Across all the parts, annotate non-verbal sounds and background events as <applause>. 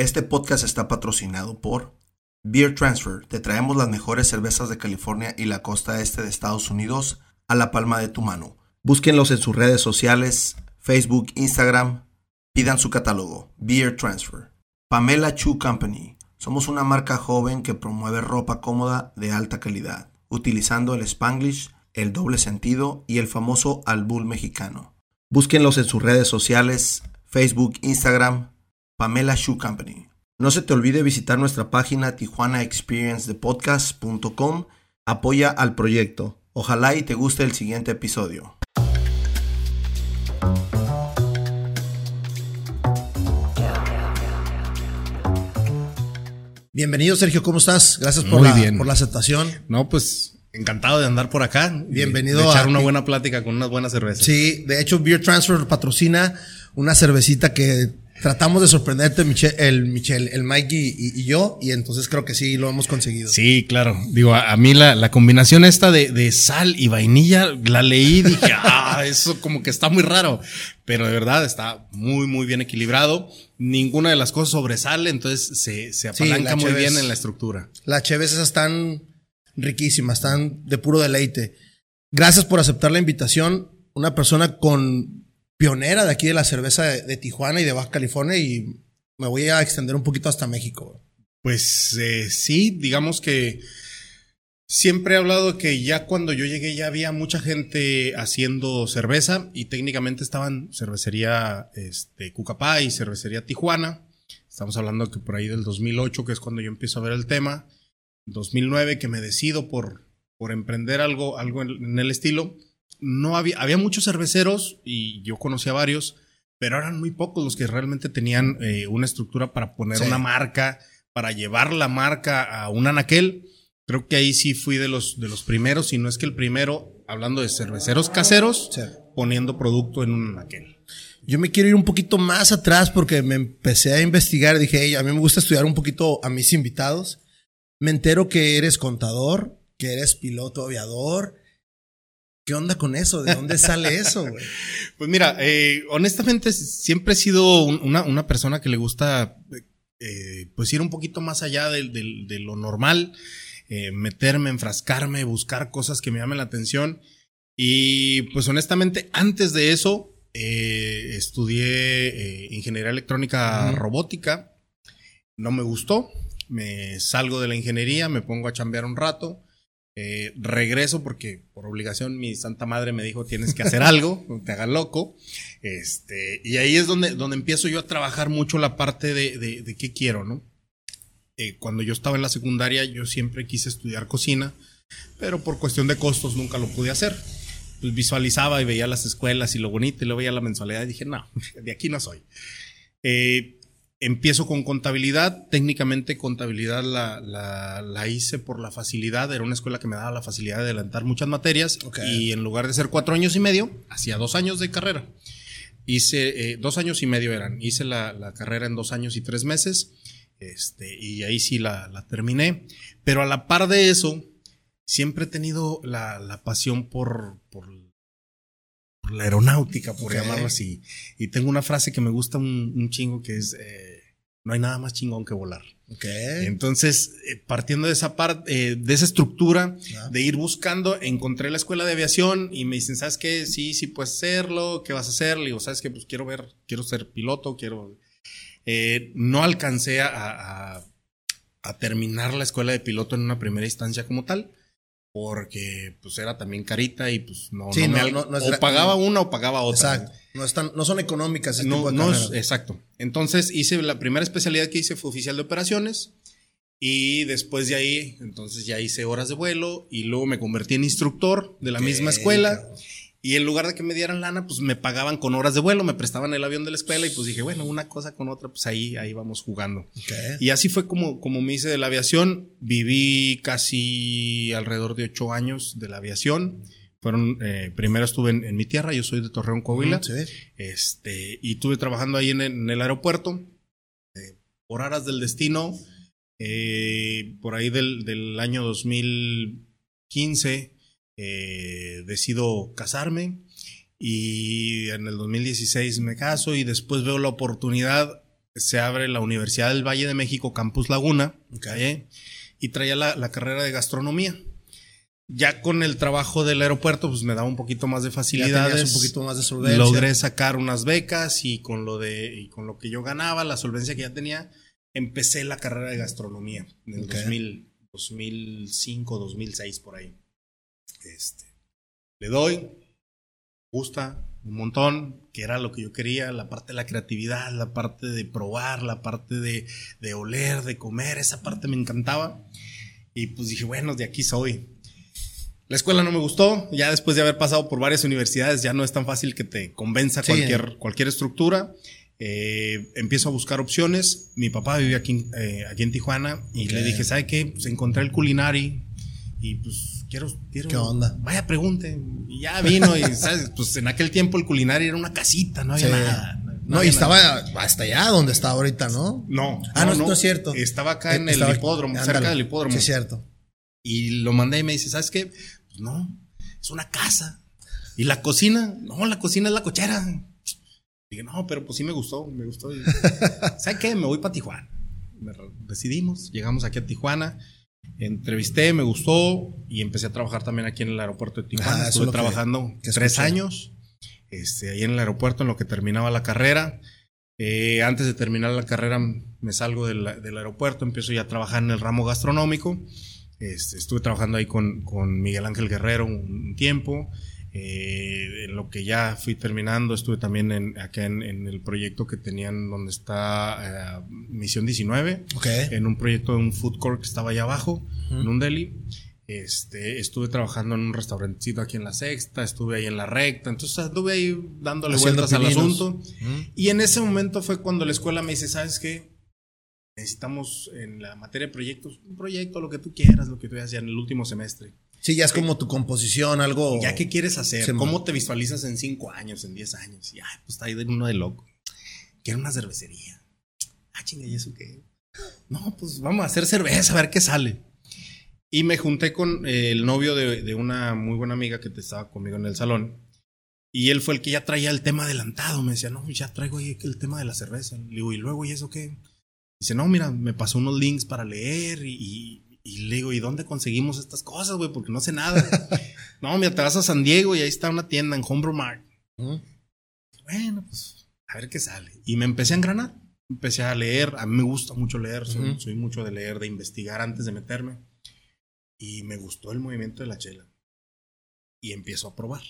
Este podcast está patrocinado por Beer Transfer. Te traemos las mejores cervezas de California y la costa este de Estados Unidos a la palma de tu mano. Búsquenlos en sus redes sociales, Facebook, Instagram. Pidan su catálogo, Beer Transfer. Pamela Chu Company. Somos una marca joven que promueve ropa cómoda de alta calidad, utilizando el spanglish, el doble sentido y el famoso albul mexicano. Búsquenlos en sus redes sociales, Facebook, Instagram, Pamela Shoe Company. No se te olvide visitar nuestra página tijuanaexperiencedepodcast.com. Apoya al proyecto. Ojalá y te guste el siguiente episodio. Bienvenido Sergio, ¿cómo estás? Gracias por, Muy la, bien. por la aceptación. No, pues encantado de andar por acá. Bienvenido De echar a- una buena plática con unas buenas cervezas. Sí, de hecho Beer Transfer patrocina una cervecita que tratamos de sorprenderte, Michel, el Michel, el Mike y, yo, y entonces creo que sí lo hemos conseguido. Sí, claro. Digo, a, a mí la, la combinación esta de, de sal y vainilla, la leí y dije, <laughs> ah, eso como que está muy raro. Pero de verdad está muy, muy bien equilibrado. Ninguna de las cosas sobresale, entonces se, se apalanca la muy bien en la estructura. Las cheves esas están riquísimas, están de puro deleite. Gracias por aceptar la invitación. Una persona con pionera de aquí de la cerveza de, Tijuana y de Baja California y me voy a extender un poquito hasta México. Pues eh, sí, digamos que siempre he hablado que ya cuando yo llegué ya había mucha gente haciendo cerveza y técnicamente estaban cervecería este, Cucapá y cervecería Tijuana. Estamos hablando que por ahí del 2008, que es cuando yo empiezo a ver el tema. 2009 que me decido por, por emprender algo, algo en el estilo. No había, había muchos cerveceros y yo conocía varios, pero eran muy pocos los que realmente tenían eh, una estructura para poner Sí. una marca, para llevar la marca a un anaquel. Creo que ahí sí fui de los, de los primeros, si no es que el primero, hablando de cerveceros caseros, Sí. poniendo producto en un anaquel. Yo me quiero ir un poquito más atrás porque me empecé a investigar. Dije, "Hey, a mí me gusta estudiar un poquito a mis invitados. Me entero que eres contador, que eres piloto aviador. ¿Qué onda con eso? ¿De dónde sale eso, güey? <laughs> Pues mira, eh, honestamente siempre he sido un- una, una persona que le gusta eh, pues ir un poquito más allá de, lo normal, eh, meterme, enfrascarme, buscar cosas que me llamen la atención. Y pues honestamente, antes de eso, estudié ingeniería electrónica robótica. No me gustó. Me salgo de la ingeniería, me pongo a chambear un rato. Eh, regreso porque por obligación mi santa madre me dijo tienes que hacer algo, te hagas loco. Este, y ahí es donde, donde empiezo yo a trabajar mucho la parte de, de, de qué quiero, ¿no? Eh, cuando yo estaba en la secundaria yo siempre quise estudiar cocina, pero por cuestión de costos nunca lo pude hacer. Pues visualizaba y veía las escuelas y lo bonito y luego veía la mensualidad y dije, no, de aquí no soy. Eh, empiezo con contabilidad. Técnicamente contabilidad la, la, la hice por la facilidad. Era una escuela que me daba la facilidad de adelantar muchas materias. Y en lugar de ser cuatro años y medio, hacía dos años de carrera. Hice, eh, dos años y medio eran. Hice la, la carrera en dos años y tres meses. Este, y ahí sí la, terminé. Pero a la par de eso, siempre he tenido la, pasión por, por, la aeronáutica, por Ok. llamarlo así. Y tengo una frase que me gusta un, un chingo que es, eh, no hay nada más chingón que volar. Ok. Entonces, eh, partiendo de esa parte, eh, de esa estructura, Ah. de ir buscando, encontré la escuela de aviación y me dicen, ¿sabes qué? Sí, sí puedes hacerlo, ¿qué vas a hacer? Le digo, ¿sabes qué? Pues quiero ver, quiero ser piloto, quiero... Eh, no alcancé a, a- a terminar la escuela de piloto en una primera instancia como tal, porque pues era también carita y pues no, Sí, no o pagaba una o pagaba otra. Exacto. No, están, no son económicas este No, no es- exacto. Entonces hice la primera especialidad que hice fue oficial de operaciones y después de ahí, entonces ya hice horas de vuelo y luego me convertí en instructor de la misma escuela y en lugar de que me dieran lana, pues me pagaban con horas de vuelo, me prestaban el avión de la escuela y pues dije, bueno, una cosa con otra, pues ahí, ahí vamos jugando. Y así fue como, como me hice de la aviación. Viví casi alrededor de ocho años de la aviación. Fueron, eh, primero estuve en, en mi tierra, yo soy de Torreón, Coahuila. Sí. Este, y estuve trabajando ahí en, el- en el aeropuerto. eh, por aras del destino, eh, por ahí del, del año 2015, eh, decido casarme. Y en el 2016 me caso y después veo la oportunidad se abre la Universidad del Valle de México, Campus Laguna, Ok. ¿eh? y traía la, la carrera de gastronomía. Ya con el trabajo del aeropuerto, pues me daba un poquito más de facilidades. un poquito más de solvencia. Logré sacar unas becas y con lo de y con lo que yo ganaba, la solvencia que ya tenía, empecé la carrera de gastronomía en el Ok. 2000, 2005, 2006 por ahí. Este, le doy, gusta un montón, que era lo que yo quería, la parte de la creatividad, la parte de probar, la parte de, de oler, de comer, esa parte me encantaba. Y pues dije, bueno, de aquí soy. La escuela no me gustó, ya después de haber pasado por varias universidades, ya no es tan fácil que te convenza Sí. cualquier, cualquier estructura. Eh, empiezo a buscar opciones. Mi papá vivía aquí, en- eh, aquí en Tijuana y le dije, ¿sabe qué? Pues encontré el culinari y pues quiero, quiero. ¿Qué onda? Vaya, pregunte. Y ya vino y, ¿sabes? Pues en aquel tiempo el culinario era una casita, no había Sí. nada. No, y estaba nada. hasta allá donde está ahorita, ¿no? No. Ah, no, no es cierto. Estaba acá en Estaba- el hipódromo, cerca del hipódromo. Sí, es cierto. Y lo mandé y me dice, ¿sabes qué? No, es una casa. ¿Y la cocina? No, la cocina es la cochera. Dije, no, pero pues sí me gustó, me gustó. <laughs> ¿Sabes qué? Me voy para Tijuana. Decidimos, llegamos aquí a Tijuana, entrevisté, me gustó y empecé a trabajar también aquí en el aeropuerto de Tijuana. Ah, es Estuve lo que- trabajando que tres escuché. años este, ahí en el aeropuerto en lo que terminaba la carrera. Eh, antes de terminar la carrera me salgo del, del aeropuerto, empiezo ya a trabajar en el ramo gastronómico. Este, estuve trabajando ahí con, con Miguel Ángel Guerrero un, tiempo. Eh, en lo que ya fui terminando, estuve también en, acá en, en el proyecto que tenían donde está eh, Misión 19, Ok. en un proyecto de un food court que estaba allá abajo, en un deli. Este, estuve trabajando en un restaurantito aquí en la sexta, estuve ahí en la recta, entonces anduve ahí dándole Haciendo vueltas al asunto. Y en ese momento fue cuando la escuela me dice, ¿sabes qué? Necesitamos en la materia de proyectos, un proyecto, lo que tú quieras, lo que tú veas ya en el último semestre. Sí, ya es como tu composición, algo. ¿Ya qué quieres hacer? ¿Cómo te visualizas en cinco años, en 10 años? Y, ay, pues está ahí de uno de loco. Quiero una cervecería. Ah, chinga, ¿y eso qué? No, pues vamos a hacer cerveza, a ver qué sale. Y me junté con eh, el novio de, de una muy buena amiga que te estaba conmigo en el salón. Y él fue el que ya traía el tema adelantado. Me decía, no, ya traigo ahí el tema de la cerveza. Le digo, ¿y luego y eso qué? Dice, no, mira, me pasó unos links para leer y, y- y le digo, ¿y dónde conseguimos estas cosas, güey? Porque no sé nada. <laughs> no, mira, te vas a San Diego y ahí está una tienda en Homebrew Mart. Bueno, pues a ver qué sale. Y me empecé a engranar. Empecé a leer. A mí me gusta mucho leer. Soy, Ujú. soy mucho de leer, de investigar antes de meterme. Y me gustó el movimiento de la chela. Y empiezo a probar.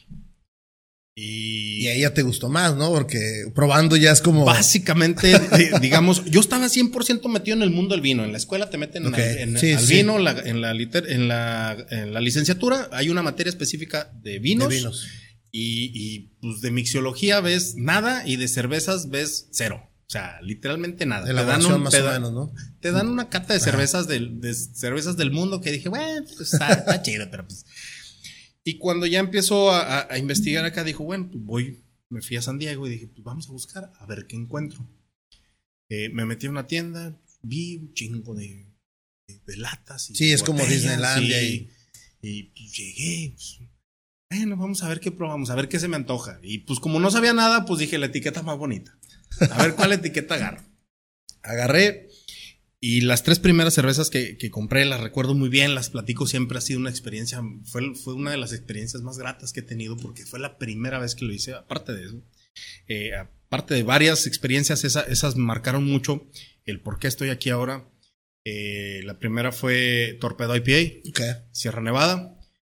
Y, Y ahí ya te gustó más, ¿no? Porque probando ya es como. Básicamente, di- <laughs> digamos, yo estaba 100% metido en el mundo del vino. En la escuela te meten en- sí, al sí. vino, la- en, la liter- en, la, en la licenciatura hay una materia específica de vinos. de vinos. Y, y, pues de mixiología ves nada y de cervezas ves cero. O sea, literalmente nada. Elaboración un más te o da- menos, ¿no? Te dan una cata de cervezas del, de cervezas del mundo que dije, bueno, pues está, está chido, pero pues. Y cuando ya empezó a, a- a investigar acá, dijo, bueno, pues voy, me fui a San Diego y dije, pues vamos a buscar a ver qué encuentro. Eh, me metí a una tienda, vi un chingo de, de- de latas. Y Sí, es como Disneylandia Y, y, pues, llegué, pues, bueno, vamos a ver qué probamos, a ver qué se me antoja. Y pues como no sabía nada, pues dije, la etiqueta más bonita. A ver cuál <laughs> etiqueta agarro. Agarré y las tres primeras cervezas que, que compré las recuerdo muy bien, las platico siempre, ha sido una experiencia, fue, fue una de las experiencias más gratas que he tenido porque fue la primera vez que lo hice, aparte de eso. eh, aparte de varias experiencias, esa- esas marcaron mucho el por qué estoy aquí ahora. Eh, la primera fue Torpedo IPA, Ok. Sierra Nevada,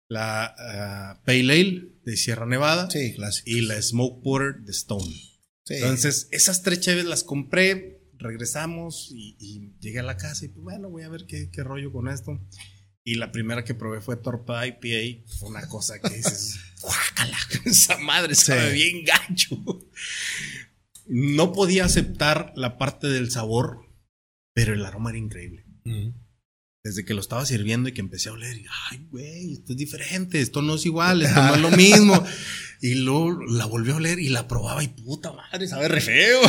la ah, Pale Ale de Sierra Nevada Sí, y la Smoke Porter de Stone. Sí. Entonces, esas tres cheves las compré, regresamos y, y llegué a la casa y pues bueno, voy a ver qué, qué rollo con esto. Y la primera que probé fue Torpa IPA. Fue una cosa que dices, <laughs> guácala, <laughs> esa madre sabe Sí. bien gancho. No podía aceptar la parte del sabor, pero el aroma era increíble. Ujú. Desde que lo estaba sirviendo y que empecé a oler, y, ay, güey, esto es diferente, esto no es igual, esto no es lo <laughs> mismo. Y luego la volvió a oler y la probaba y puta madre, sabe re feo.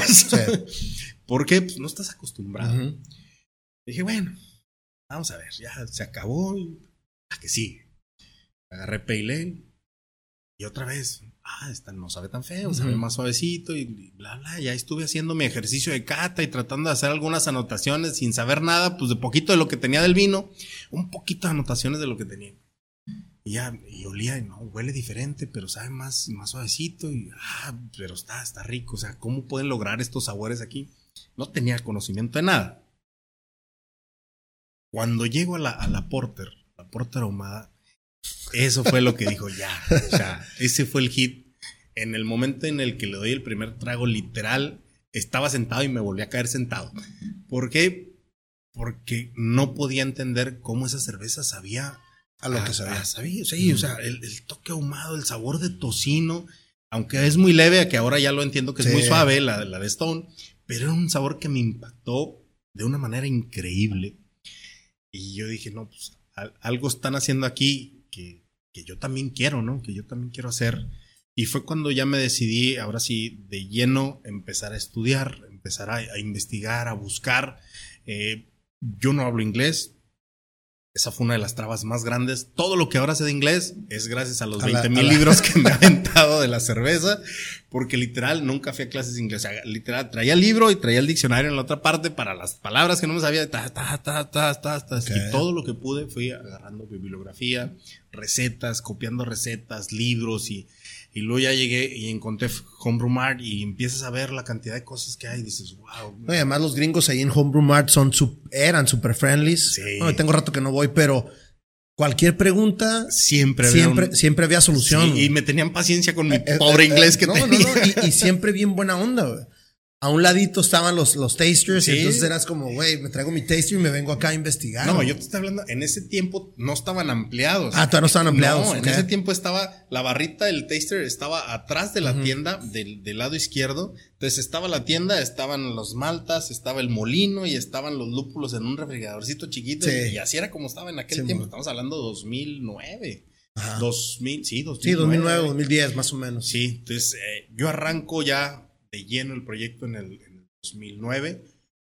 Porque pues, no estás acostumbrado. Dije, bueno, vamos a ver, ya se acabó a que sí. Agarré Pale y otra vez, ah, esta no sabe tan feo, sabe más suavecito y bla, bla. Ya estuve haciendo mi ejercicio de cata y tratando de hacer algunas anotaciones sin saber nada, pues de poquito de lo que tenía del vino, un poquito de anotaciones de lo que tenía. Y ya, y olía, y no, huele diferente, pero sabe más, más suavecito y, ah, pero está, está rico. O sea, ¿cómo pueden lograr estos sabores aquí? No tenía conocimiento de nada. Cuando llego a la, a la Porter, la Porter ahumada, eso fue lo que dijo ya. Ese fue el hit. En el momento en el que le doy el primer trago, literal, estaba sentado y me volví a caer sentado. ¿Por qué? Porque no podía entender cómo esa cerveza sabía a lo que sabía. sabía, sí, o sea, el, el, toque ahumado, el sabor de tocino, aunque es muy leve, que ahora ya lo entiendo que es muy suave, la, la de Stone, pero era un sabor que me impactó de una manera increíble. Y yo dije, no, pues algo están haciendo aquí que, que yo también quiero, ¿no? Que yo también quiero hacer. Y fue cuando ya me decidí, ahora sí, de lleno, empezar a estudiar, empezar a, investigar, a buscar. Eh, yo no hablo inglés, esa fue una de las trabas más grandes. Todo lo que ahora sé de inglés es gracias a los 20 mil libros que me ha <laughs> aventado de la cerveza, porque literal nunca fui a clases de inglés. O sea, literal traía el libro y traía el diccionario en la otra parte para las palabras que no me sabía. Ta, ta, ta, ta, ta, ta. Okay. Y todo lo que pude fui agarrando bibliografía, recetas, copiando recetas, libros y y luego ya llegué y encontré Homebrew Mart y empiezas a ver la cantidad de cosas que hay y dices, wow. No, y además los gringos ahí en Homebrew Mart son, eran super friendly. Sí. No, tengo rato que no voy, pero cualquier pregunta siempre había siempre, un... siempre había solución. Sí, y me tenían paciencia con mi eh, pobre eh, inglés que no, tenía. No, no, y, y, siempre bien buena onda, güey a un ladito estaban los, los tasters ¿Sí? y entonces eras como, güey, me traigo mi taster y me vengo acá a investigar. No, yo te estoy hablando, en ese tiempo no estaban ampliados. Ah, todavía no estaban ampliados. No, okay. en ese tiempo estaba, la barrita del taster estaba atrás de la uh -huh. tienda, del, del, lado izquierdo. Entonces estaba la tienda, estaban los maltas, estaba el molino y estaban los lúpulos en un refrigeradorcito chiquito. Sí. Y, así era como estaba en aquel sí, tiempo. Man. Estamos hablando de 2009. Ajá. 2000, sí, 2009. Sí, 2009, 2010 más o menos. Sí, entonces eh, yo arranco ya de lleno el proyecto en el, en el 2009,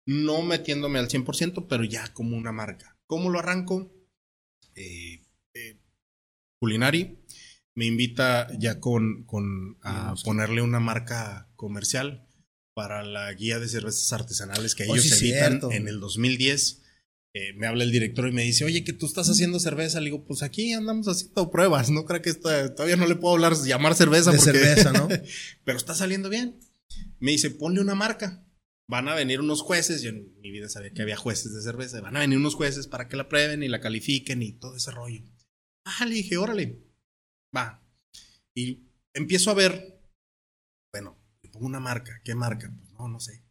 no metiéndome al 100%, pero ya como una marca. ¿Cómo lo arranco? Eh, eh, Culinari me invita ya con, con a ponerle una marca comercial para la guía de cervezas artesanales que ellos oh, sí, editan cierto. en el 2010. Eh, me habla el director y me dice, oye, que tú estás haciendo cerveza. Le digo, pues aquí andamos haciendo pruebas. No creo que esto, todavía no le puedo hablar, llamar cerveza. De porque... cerveza, ¿no? <laughs> pero está saliendo bien. Me dice, ponle una marca. Van a venir unos jueces. Yo en mi vida sabía que había jueces de cerveza. Van a venir unos jueces para que la prueben y la califiquen y todo ese rollo. Ah, le dije, órale. Va. Y empiezo a ver. Bueno, le pongo una marca. ¿Qué marca? Pues no, no sé.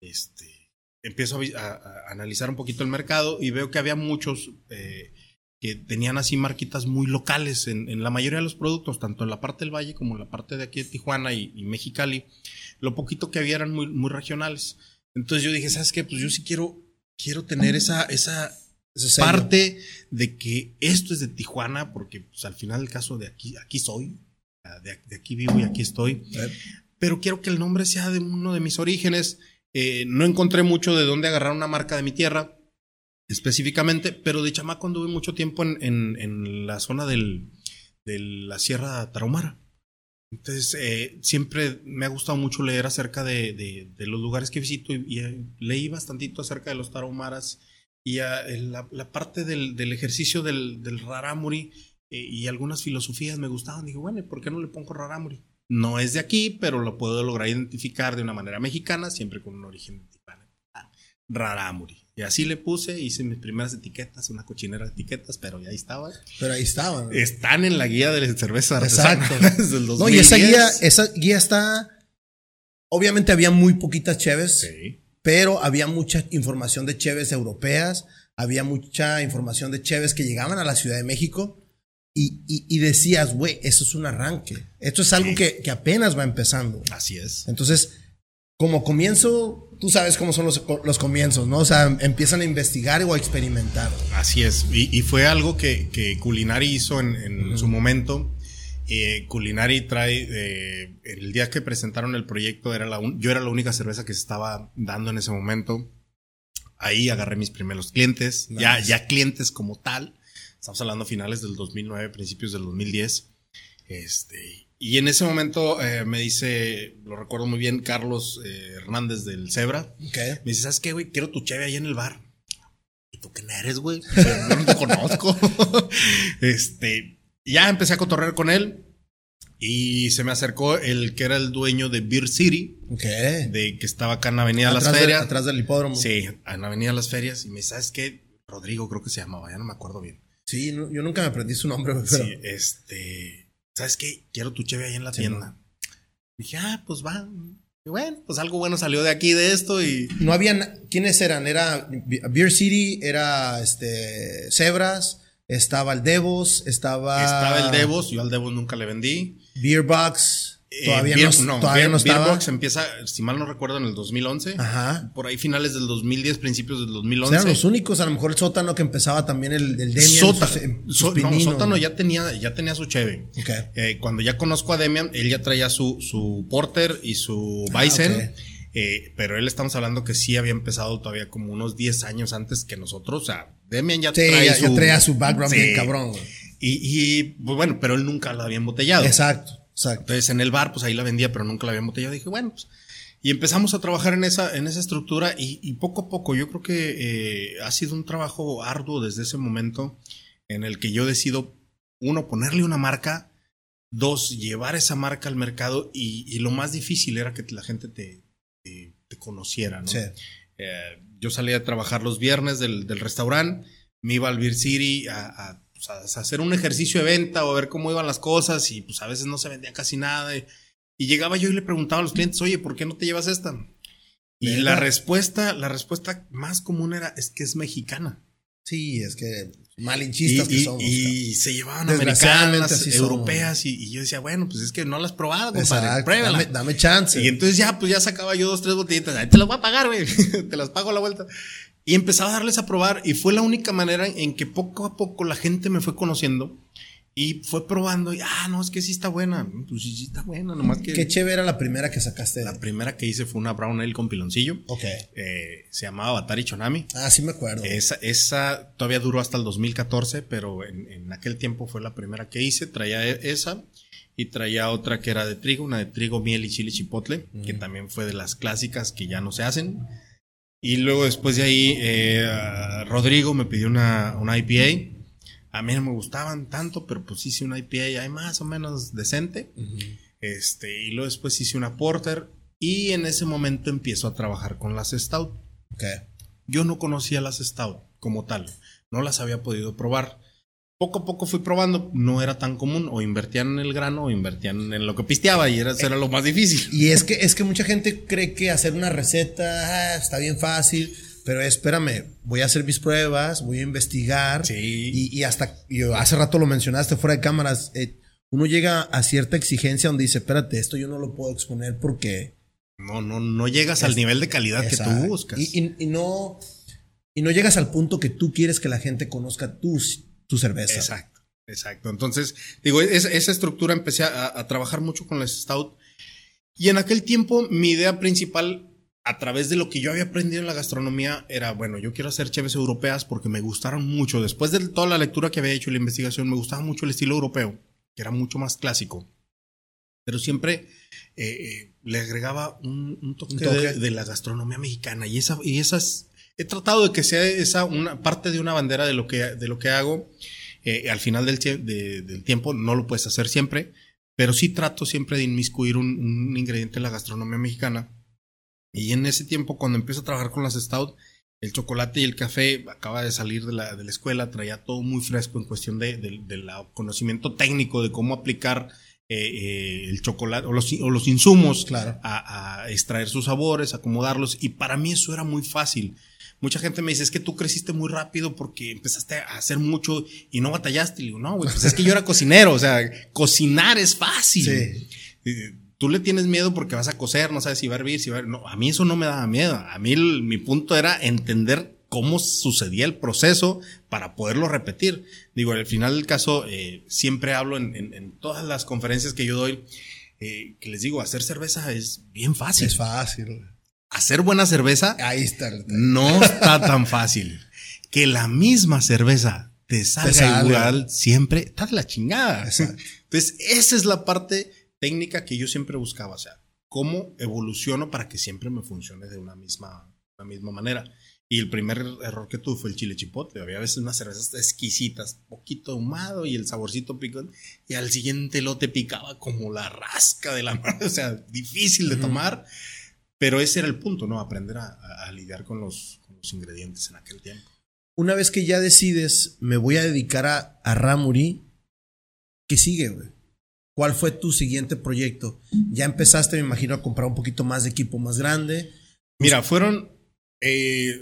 Este. Empiezo a, a, a analizar un poquito el mercado y veo que había muchos. Eh, que tenían así marquitas muy locales en, en, la mayoría de los productos, tanto en la parte del Valle como en la parte de aquí de Tijuana y, y Mexicali. Lo poquito que había eran muy, muy regionales. Entonces yo dije, ¿sabes qué? Pues yo sí quiero, quiero tener esa, esa parte de que esto es de Tijuana, porque pues, al final del caso de aquí, aquí soy, de, de aquí vivo y aquí estoy. ¿Eh? Pero quiero que el nombre sea de uno de mis orígenes. Eh, no encontré mucho de dónde agarrar una marca de mi tierra específicamente, pero de chamaco anduve mucho tiempo en, en, en la zona del, de la Sierra Tarahumara. Entonces, eh, siempre me ha gustado mucho leer acerca de, los lugares que visito y, y, leí bastantito acerca de los tarahumaras y a, la, la, parte del, ejercicio del, rarámuri eh, y algunas filosofías me gustaban. Dije, bueno, ¿por qué no le pongo rarámuri? No es de aquí, pero lo puedo lograr identificar de una manera mexicana, siempre con un origen de Rarámuri. Y así le puse, hice mis primeras etiquetas, una cochinera de etiquetas, pero ya ahí estaba. Pero ahí estaban. ¿no? Están en la guía de cerveza Exacto. <laughs> Desde el 2010. No, y esa guía, esa guía está. Obviamente había muy poquitas cheves, sí. pero había mucha información de cheves europeas, había mucha información de cheves que llegaban a la Ciudad de México. Y, y, y decías, güey, eso es un arranque. Esto es algo sí. que, que apenas va empezando. Así es. Entonces, como comienzo, tú sabes cómo son los, los, comienzos, ¿no? O sea, empiezan a investigar o a experimentar. Así es, y, y fue algo que, que, Culinari hizo en, en uh -huh. su momento. Eh, Culinari trae, eh, el día que presentaron el proyecto, era la un, yo era la única cerveza que se estaba dando en ese momento. Ahí agarré mis primeros clientes, nice. ya, ya clientes como tal. Estamos hablando finales del 2009, principios del 2010. Este, y en ese momento eh, me dice, lo recuerdo muy bien, Carlos eh, Hernández del Zebra. ¿Qué? Me dice, ¿sabes qué, güey? Quiero tu cheve ahí en el bar. ¿Y tú quién eres, güey? <laughs> Yo no te conozco. <laughs> este, ya empecé a cotorrear con él. Y se me acercó el que era el dueño de Beer City, ¿Qué? de que estaba acá en Avenida atrás Las de- Ferias. atrás del hipódromo. Sí, en Avenida Las Ferias. Y me dice, ¿sabes qué? Rodrigo creo que se llamaba, ya no me acuerdo bien. Sí, no- yo nunca me aprendí su nombre, pero. Sí, este, ¿sabes qué? Quiero tu cheve ahí en la Sí, tienda. Dije, ah, pues va. Y bueno, pues algo bueno salió de aquí de esto y No había. na- ¿Quiénes eran? Era Beer City, era este. Zebras, estaba el Devos, estaba. estaba el Devos, yo al Devos nunca le vendí. Beer Box. Eh, Todavía Beer- no, todavía Beer- no estaba. Beerbox empieza, si mal no recuerdo, en el 2011. Ajá. Por ahí finales del 2010, principios del O 2011. sea, eran los únicos, a lo mejor el sótano que empezaba también el, el Demian. Sótano, sus- eh, sus So- no. Sótano ya tenía, ya tenía su cheve. Ok. Eh, cuando ya conozco a Demian, él ya traía su, su Porter y su Ah, Bison. eh, pero él estamos hablando que sí había empezado todavía como unos 10 años antes que nosotros. O sea, Demian ya Sí, trae ya, su, ya traía su background Sí. bien cabrón. Y, y, pues bueno, pero él nunca la había embotellado. Exacto, exacto. Entonces en el bar, pues ahí la vendía, pero nunca la había embotellado. Dije, bueno, pues. Y empezamos a trabajar en esa, en esa estructura y, y poco a poco, yo creo que eh, ha sido un trabajo arduo desde ese momento en el que yo decido, uno, ponerle una marca, dos, llevar esa marca al mercado y, y lo más difícil era que la gente te, te, te conociera, ¿no? Sí. Eh, yo salía a trabajar los viernes del, del restaurante, me iba al Beer City a, a, pues, a hacer un ejercicio de venta o a ver cómo iban las cosas y pues a veces no se vendía casi nada. Y, y llegaba yo y le preguntaba a los clientes, oye, ¿por qué no te llevas esta? Y ¿Neta? la respuesta, la respuesta más común era, es que es mexicana. Sí, es que Y, malinchistas que y- somos. y se llevaban americanas, europeas y, y yo decía, bueno, pues es que no las has probado, compadre, pruébala. Dame, dame chance. Y entonces ya, pues ya sacaba yo dos, tres botellitas. Te las voy a pagar, güey. <laughs> te las pago a la vuelta. Y empezaba a darles a probar. Y fue la única manera en que poco a poco la gente me fue conociendo. Y fue probando. Y, ah, no, es que sí está buena. Pues sí, sí está buena. Nomás que Qué chévere era la primera que sacaste. la primera que hice fue una brown ale con piloncillo. Ok. Eh, se llamaba Batari Chonami. Ah, sí me acuerdo. Esa, esa todavía duró hasta el 2014, pero en, en aquel tiempo fue la primera que hice. Traía e- esa y traía otra que era de trigo, una de trigo, miel y chile chipotle, que también fue de las clásicas que ya no se hacen. Y luego después de ahí, eh, Rodrigo me pidió una, una IPA. A mí no me gustaban tanto, pero pues hice una IPA ahí más o menos decente. Este, y luego después hice una porter. Y en ese momento empiezo a trabajar con las stout. Ok. Yo no conocía las Stout como tal, no las había podido probar. Poco a poco fui probando, no era tan común, o invertían en el grano o invertían en lo que pisteaba y era, eso era lo más difícil. Y es que, es que mucha gente cree que hacer una receta ah, está bien fácil, pero espérame, voy a hacer mis pruebas, voy a investigar. Sí. Y, y hasta, yo hace rato lo mencionaste fuera de cámaras, eh, uno llega a cierta exigencia donde dice, espérate, esto yo no lo puedo exponer porque... No, no, no llegas al nivel de calidad que tú buscas. Y, y- y no, y no llegas al punto que tú quieres que la gente conozca tu, tu cerveza. Exacto, exacto. Entonces, digo, es- esa estructura empecé a, a trabajar mucho con las Stout. Y en aquel tiempo, mi idea principal, a través de lo que yo había aprendido en la gastronomía, era, bueno, yo quiero hacer cheves europeas porque me gustaron mucho. Después de toda la lectura que había hecho y la investigación, me gustaba mucho el estilo europeo, que era mucho más clásico. Pero siempre eh, eh, le agregaba un, un toque, Un toque. De, de la gastronomía mexicana. Y, esa, y esas, he tratado de que sea esa una parte de una bandera de lo que, de lo que hago. Eh, al final del, de- del tiempo no lo puedes hacer siempre, pero sí trato siempre de inmiscuir un, un ingrediente en la gastronomía mexicana. Y en ese tiempo, cuando empiezo a trabajar con las Stout, el chocolate y el café acaba de salir de la, de la escuela, traía todo muy fresco en cuestión de, de- del conocimiento técnico de cómo aplicar eh, eh, el chocolate o los, o los insumos Claro. a, a extraer sus sabores, acomodarlos. Y para mí eso era muy fácil. Mucha gente me dice, es que tú creciste muy rápido porque empezaste a hacer mucho y no batallaste. Y digo, no, güey, pues es que yo era cocinero. O sea, cocinar es fácil. Sí. Tú le tienes miedo porque vas a coser, no sabes si va a hervir, si va a... No, a mí eso no me daba miedo. A mí el- mi punto era entender cómo sucedía el proceso para poderlo repetir. Digo, al final del caso, eh, siempre hablo en, en- en todas las conferencias que yo doy, eh, que les digo, hacer cerveza es bien fácil. Es fácil. Hacer buena cerveza Ahí está. no está tan fácil. <laughs> Que la misma cerveza te salga salga. igual siempre, está de la chingada. Exacto. Entonces, esa es la parte técnica que yo siempre buscaba, o sea, cómo evoluciono para que siempre me funcione de una misma, la misma manera. Y el primer error que tuve fue el chile chipotle. Había veces unas cervezas exquisitas, poquito ahumado y el saborcito picón. Y al siguiente lote picaba como la rasca de la <laughs> mano. O sea, difícil de tomar. Pero ese era el punto, ¿no? Aprender a, lidiar con los, ingredientes en aquel tiempo. Una vez que ya decides, me voy a dedicar a, a Ramuri, ¿qué sigue, güey? ¿Cuál fue tu siguiente proyecto? Ya empezaste, me imagino, a comprar un poquito más de equipo más grande. Mira, fueron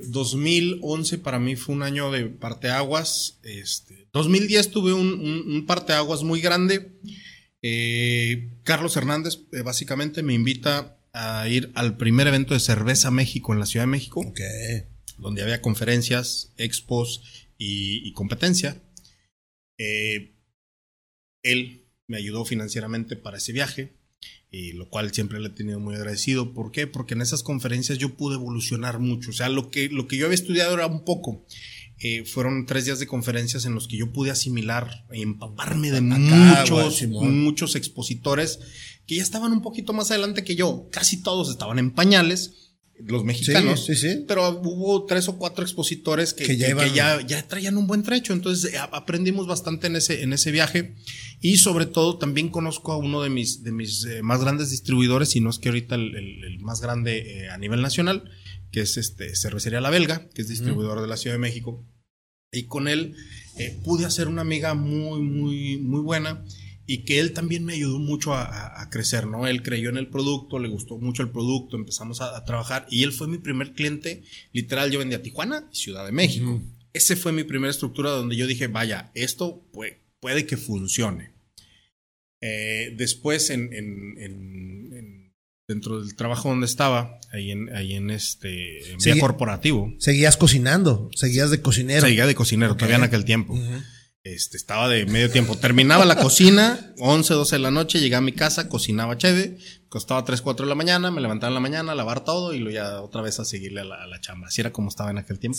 2011 eh, para mí fue un año de parteaguas. Este, 2010 tuve un, un, parteaguas muy grande. Eh, Carlos Hernández eh, básicamente me invita a ir al primer evento de Cerveza México en la Ciudad de México. Donde había conferencias, expos y, competencia. él me ayudó financieramente para ese viaje y lo cual siempre le he tenido muy agradecido. ¿Por qué? Porque en esas conferencias yo pude evolucionar mucho. O sea, lo que, lo que yo había estudiado era un poco. Eh, fueron tres días de conferencias en los que yo pude asimilar y empaparme de muchos, muchos expositores que ya estaban un poquito más adelante que yo. Casi todos estaban en pañales los mexicanos. Sí, sí, Pero hubo tres o cuatro expositores que, ya, ya, traían un buen trecho. Entonces eh, aprendimos bastante en ese, en ese viaje. Y sobre todo también conozco a uno de mis, de mis eh, más grandes distribuidores, si no es que ahorita el, más grande eh, a nivel nacional, que es este Cervecería La Belga, que es distribuidor de la Ciudad de México. Y con él pude hacer una amiga muy, muy, muy buena y que él también me ayudó mucho a, crecer, ¿no? Él creyó en el producto, le gustó mucho el producto, empezamos a, trabajar y él fue mi primer cliente, literal, yo vendía Tijuana y Ciudad de México. Ese fue mi primera estructura donde yo dije, vaya, esto puede, puede que funcione. Eh, después, en, dentro del trabajo donde estaba, ahí en, ahí en este en corporativo. Seguías cocinando, seguías de cocinero. Seguía de cocinero, todavía en aquel tiempo. Este, estaba de medio tiempo. Terminaba la cocina, 11, 12 de la noche, llegaba a mi casa, cocinaba chévere, costaba 3, 4 de la mañana, me levantaba en la mañana, a lavar todo y luego ya otra vez a seguirle a la, chamba. Así era como estaba en aquel tiempo.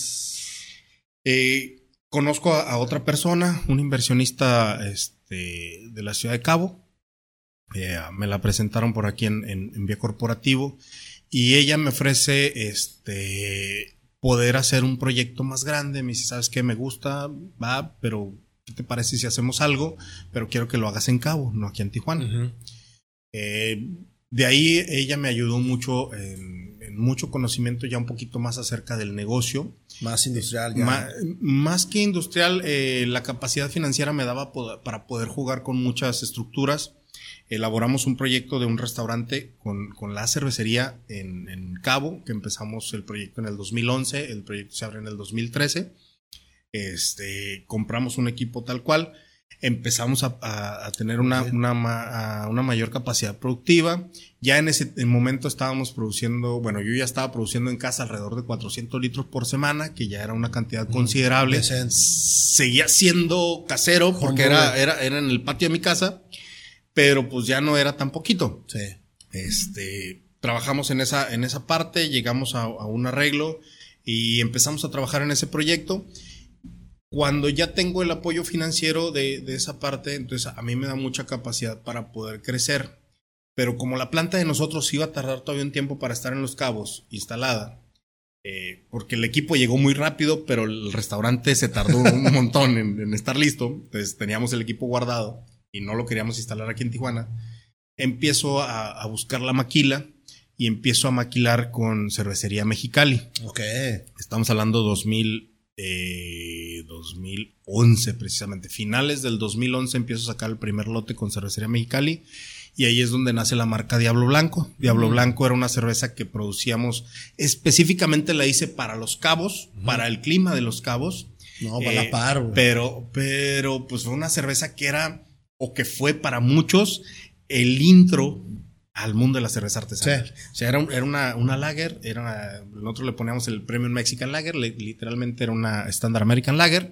Eh, conozco a, otra persona, un inversionista este, de la ciudad de Cabo. Eh, me la presentaron por aquí en, en, Vía Corporativo y ella me ofrece este poder hacer un proyecto más grande. Me dice, ¿sabes qué? Me gusta, va, pero ¿qué te parece si hacemos algo? Pero quiero que lo hagas en Cabo, no aquí en Tijuana. Eh, de ahí ella me ayudó mucho en, mucho conocimiento ya un poquito más acerca del negocio. Más industrial ya. más que industrial, eh, la capacidad financiera me daba para poder jugar con muchas estructuras. Elaboramos un proyecto de un restaurante con, con la cervecería en, en, Cabo, que empezamos el proyecto en el 2011, el proyecto se abre en el 2013 este, compramos un equipo tal cual, empezamos a, tener una, una, mayor capacidad productiva. Ya en ese momento estábamos produciendo, bueno, yo ya estaba produciendo en casa alrededor de 400 litros por semana, que ya era una cantidad considerable. Seguía siendo casero porque era, era, era en el patio de mi casa, pero pues ya no era tan poquito. Sí. Este, trabajamos en esa, en esa parte, llegamos a, a un arreglo y empezamos a trabajar en ese proyecto. Cuando ya tengo el apoyo financiero de, esa parte, entonces a mí me da mucha capacidad para poder crecer. Pero como la planta de nosotros iba a tardar todavía un tiempo para estar en los cabos instalada, eh, porque el equipo llegó muy rápido, pero el restaurante se tardó un <laughs> montón en, estar listo, entonces teníamos el equipo guardado y no lo queríamos instalar aquí en Tijuana, empiezo a, buscar la maquila y empiezo a maquilar con Cervecería Mexicali. Ok. Estamos hablando 2000, 2011 precisamente. Finales del 2011 empiezo a sacar el primer lote con Cervecería Mexicali y ahí es donde nace la marca Diablo Blanco. Diablo Blanco era una cerveza que producíamos, específicamente la hice para los cabos, para el clima de los cabos. No, para la eh, par, Pero, pero, pues fue una cerveza que era, o que fue para muchos, el intro al mundo de la cerveza artesanal. O sea, era, era una, una, lager, era nosotros le poníamos el Premium Mexican Lager, literalmente era una Standard American Lager.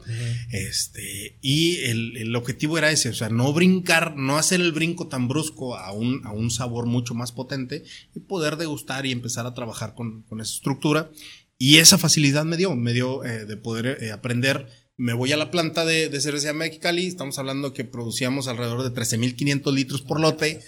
Este, y el, el, objetivo era ese, o sea, no brincar, no hacer el brinco tan brusco a un, a un sabor mucho más potente y poder degustar y empezar a trabajar con, con esa estructura. Y esa facilidad me dio, me dio eh, de poder eh, aprender me voy a la planta de, de cerveza Mexicali, estamos hablando que producíamos alrededor de 13.500 litros por lote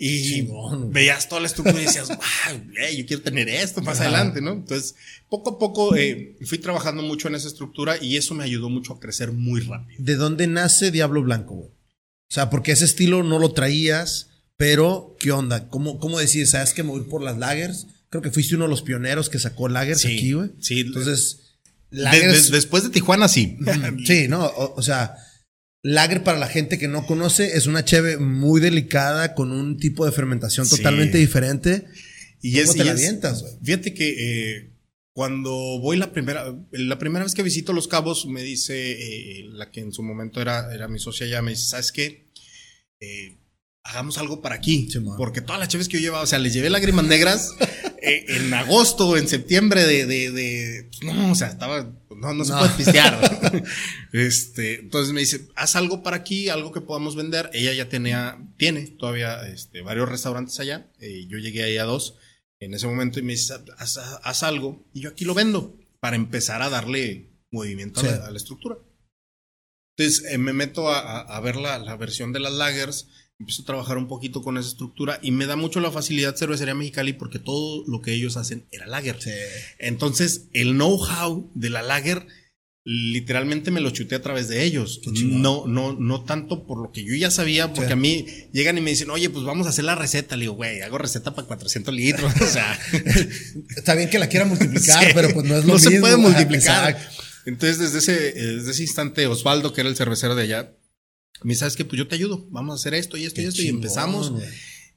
Y veías toda la estructura y decías, <laughs> wow, yo quiero tener esto más adelante, ¿no? Entonces, poco a poco eh, fui trabajando mucho en esa estructura y eso me ayudó mucho a crecer muy rápido. ¿De dónde nace Diablo Blanco, güey? O sea, porque ese estilo no lo traías, pero ¿qué onda? ¿Cómo, cómo decides? ¿Sabes que mover por las lagers? Creo que fuiste uno de los pioneros que sacó lagers aquí, güey. Sí. Entonces, después de Tijuana, sí. sí, no, o sea Lager, para la gente que no conoce, es una cheve muy delicada con un tipo de fermentación totalmente diferente. Y ¿Cómo te la avientas, Fíjate que eh, cuando voy la primera, la primera vez que visito Los Cabos, me dice eh, la que en su momento era, era mi socia ya, me dice, ¿sabes qué? Eh, hagamos algo para aquí. porque todas las chaves que yo llevaba, o sea, les llevé lágrimas negras <laughs> eh, en agosto, en septiembre de, de, de pues, no, o sea, estaba, no, no se puede pistear. <laughs> este, entonces me dice, haz algo para aquí, algo que podamos vender. Ella ya tenía, tiene todavía, este, varios restaurantes allá. Eh, yo llegué ahí a dos en ese momento y me dice, haz, algo y yo aquí lo vendo para empezar a darle movimiento a, la, estructura. Entonces eh, me meto a, a ver la, la, versión de las lagers empiezo a trabajar un poquito con esa estructura y me da mucho la facilidad Cervecería Mexicali porque todo lo que ellos hacen era lager. Entonces, el know-how de la lager literalmente me lo chuté a través de ellos. No, no, no tanto por lo que yo ya sabía, porque a mí llegan y me dicen, oye, pues vamos a hacer la receta. Le digo, güey, hago receta para 400 litros. <laughs> o sea, está bien que la quiera multiplicar, <laughs> pero pues no es lo mismo. No se puede multiplicar. Entonces, desde ese, desde ese instante, Osvaldo, que era el cervecero de allá, me sabes que pues yo te ayudo, vamos a hacer esto y esto y esto y empezamos.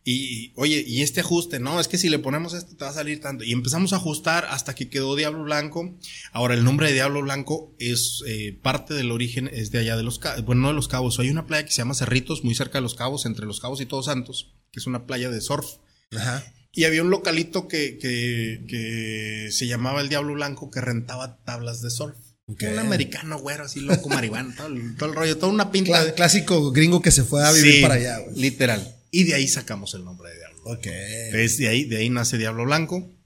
Y, oye, y este ajuste, no, es que si le ponemos esto te va a salir tanto. Y empezamos a ajustar hasta que quedó Diablo Blanco. Ahora, el nombre de Diablo Blanco es eh, parte del origen, es de allá de los cabos, bueno, no de los cabos. Hay una playa que se llama Cerritos, muy cerca de los cabos, entre los cabos y Todos Santos, que es una playa de surf. Ajá. Y había un localito que, que, que se llamaba el Diablo Blanco que rentaba tablas de surf. Un americano, güero, así loco, marihuana, todo, el rollo, toda una pinta. clásico gringo que se fue a vivir para allá, güey. Literal. Y de ahí sacamos el nombre de Diablo. Ok. de ahí, de ahí nace Diablo Blanco.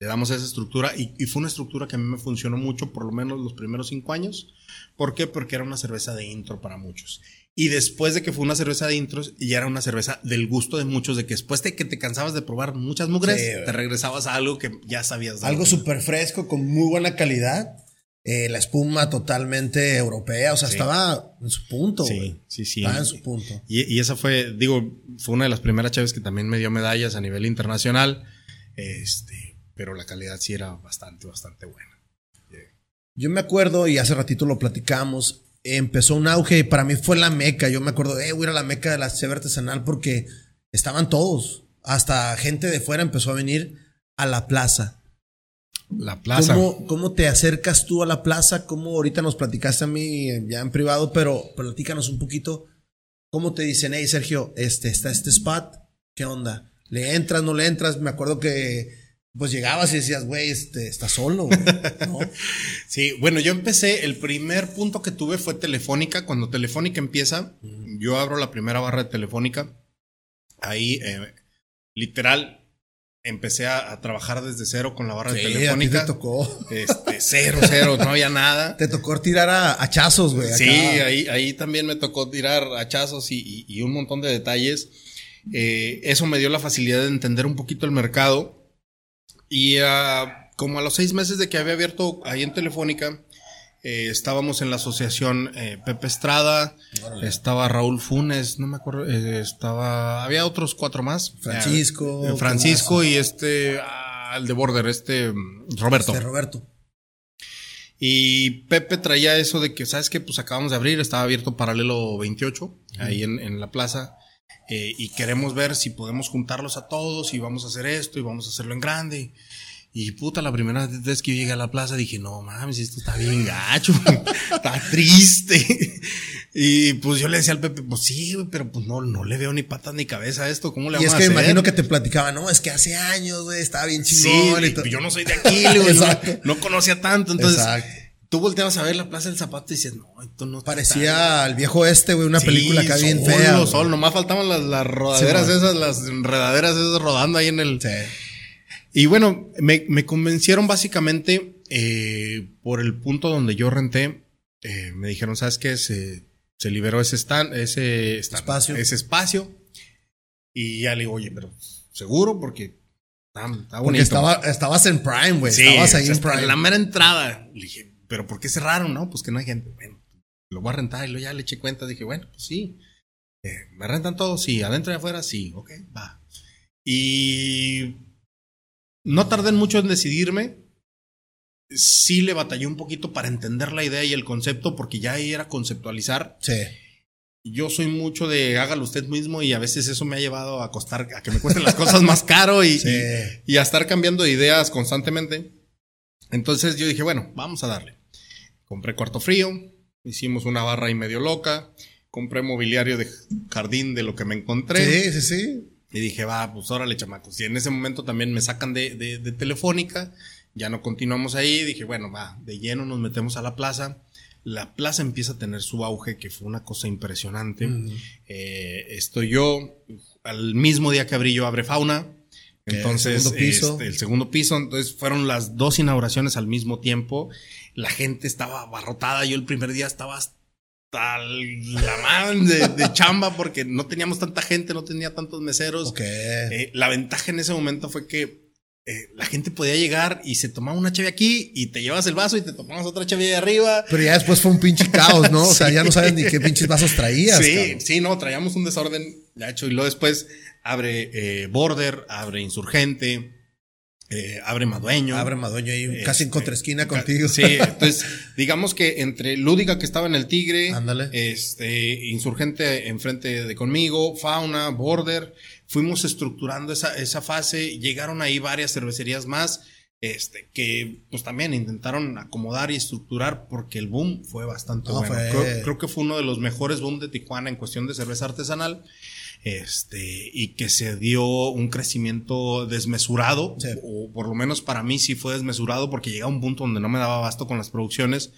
Le damos esa estructura y, y, fue una estructura que a mí me funcionó mucho, por lo menos los primeros cinco años. ¿Por qué? Porque era una cerveza de intro para muchos. Y después de que fue una cerveza de intros, ya era una cerveza del gusto de muchos, de que después de que te cansabas de probar muchas mugres, te regresabas a algo que ya sabías. Algo súper fresco, con muy buena calidad. Eh, la espuma totalmente europea, o sea, estaba en su punto. Sí, sí, sí. Estaba en su punto. Y, esa fue, digo, fue una de las primeras chaves que también me dio medallas a nivel internacional. Este, pero la calidad sí era bastante, bastante buena. Yo me acuerdo, y hace ratito lo platicamos, empezó un auge y para mí fue la meca. Yo me acuerdo, eh, voy a la meca de la cebra artesanal porque estaban todos. Hasta gente de fuera empezó a venir a la plaza. La plaza. ¿Cómo, te acercas tú a la plaza? ¿Cómo ahorita nos platicaste a mí eh, ya en privado, pero platícanos un poquito? ¿Cómo te dicen, hey Sergio, este, está este spot? ¿Qué onda? ¿Le entras, no le entras? Me acuerdo que pues llegabas y decías, güey, este, está solo. <laughs> sí, bueno, yo empecé, el primer punto que tuve fue Telefónica. Cuando Telefónica empieza, yo abro la primera barra de Telefónica. Ahí, eh, literal, empecé a, trabajar desde cero con la barra de telefónica. te tocó. Este, cero, cero, no había nada. Te tocó tirar a hachazos, güey. Sí, ahí, ahí también me tocó tirar hachazos y, y, un montón de detalles. Eh, eso me dio la facilidad de entender un poquito el mercado. Y ah, como a los seis meses de que había abierto ahí en Telefónica, eh, estábamos en la asociación eh, Pepe Estrada, estaba Raúl Funes, no me acuerdo, eh, estaba, había otros cuatro más. Francisco. Francisco y este, ah, el de Border, este, Roberto. Este Roberto. Y Pepe traía eso de que, ¿sabes qué? Pues acabamos de abrir, estaba abierto paralelo 28, ahí en, en, la plaza. y queremos ver si podemos juntarlos a todos y vamos a hacer esto y vamos a hacerlo en grande. Y puta, la primera vez que yo llegué a la plaza dije, no mames, esto está bien gacho, está triste. y pues yo le decía al Pepe, pues sí, pero pues no, no le veo ni patas ni cabeza a esto, ¿cómo le vamos a hacer? Y es que me imagino que te platicaba, no, es que hace años, güey, estaba bien chingón. Sí, yo no soy de aquí, güey, no, no, conocía tanto, entonces. Exacto. Tú volteabas a ver la Plaza del Zapato y dices, no, esto no Parecía al viejo este, güey, una película acá bien fea. Sol, sol, nomás faltaban las, las rodaderas esas, las enredaderas esas rodando ahí en el. Sí y bueno, me, me convencieron básicamente eh, por el punto donde yo renté. Eh, me dijeron, ¿sabes qué? Se, se liberó ese, stand, ese espacio. Ese espacio. Y ya le digo, oye, pero seguro porque está, está Porque bonito. estaba, estabas en Prime, güey. Sí, estabas ahí o sea, en Prime. la mera entrada. Le dije, ¿pero por qué cerraron? No, pues que no hay gente. Bueno, lo voy a rentar. Y luego ya le eché cuenta. Dije, bueno, pues sí. Eh, ¿Me rentan todo? Sí. ¿Adentro y afuera? Sí. Ok, va. Y no tardé mucho en decidirme. Sí le batallé un poquito para entender la idea y el concepto, porque ya ahí era conceptualizar. Sí. Yo soy mucho de hágalo usted mismo y a veces eso me ha llevado a costar, a que me cuesten las cosas más caro y, Sí. y, y a estar cambiando de ideas constantemente. Entonces yo dije, bueno, vamos a darle. Compré cuarto frío, hicimos una barra y medio loca, compré mobiliario de jardín de lo que me encontré. Sí, sí, sí. Y dije, va, pues órale, chamacos. Y en ese momento también me sacan de, de- de Telefónica. Ya no continuamos ahí. Dije, bueno, va, de lleno nos metemos a la plaza. La plaza empieza a tener su auge, que fue una cosa impresionante. Mm. Eh, estoy yo, al mismo día que abrí yo abre fauna. Que Entonces, el segundo piso. este, el segundo piso. Entonces fueron las dos inauguraciones al mismo tiempo. La gente estaba abarrotada. Yo el primer día estaba hasta la madre de, de chamba porque no teníamos tanta gente, no tenía tantos meseros. Ok. Eh, la ventaja en ese momento fue que eh, la gente podía llegar y se tomaba una chave aquí y te llevas el vaso y te tomabas otra chave ahí arriba. Pero ya después fue un pinche caos, ¿no? <laughs> O sea, ya no sabes ni qué pinches vasos traías. Sí, cabrón. sí, no, traíamos un desorden ya hecho y luego después abre eh, Border, abre Insurgente, eh, abre Madueño. Abre Madueño ahí, Este, casi en contraesquina contigo. Sí, entonces <laughs> digamos que entre Lúdica que estaba en el Tigre, Ándale. este Insurgente enfrente de conmigo, Fauna, Border, fuimos estructurando esa, esa fase, llegaron ahí varias cervecerías más. Este, que pues también intentaron acomodar y estructurar porque el boom fue bastante No, bueno. fue- Creo, creo que fue uno de los mejores boom de Tijuana en cuestión de cerveza artesanal. Este, y que se dio un crecimiento desmesurado, Sí. o por lo menos para mí sí fue desmesurado porque llega a un punto donde no me daba abasto con las producciones,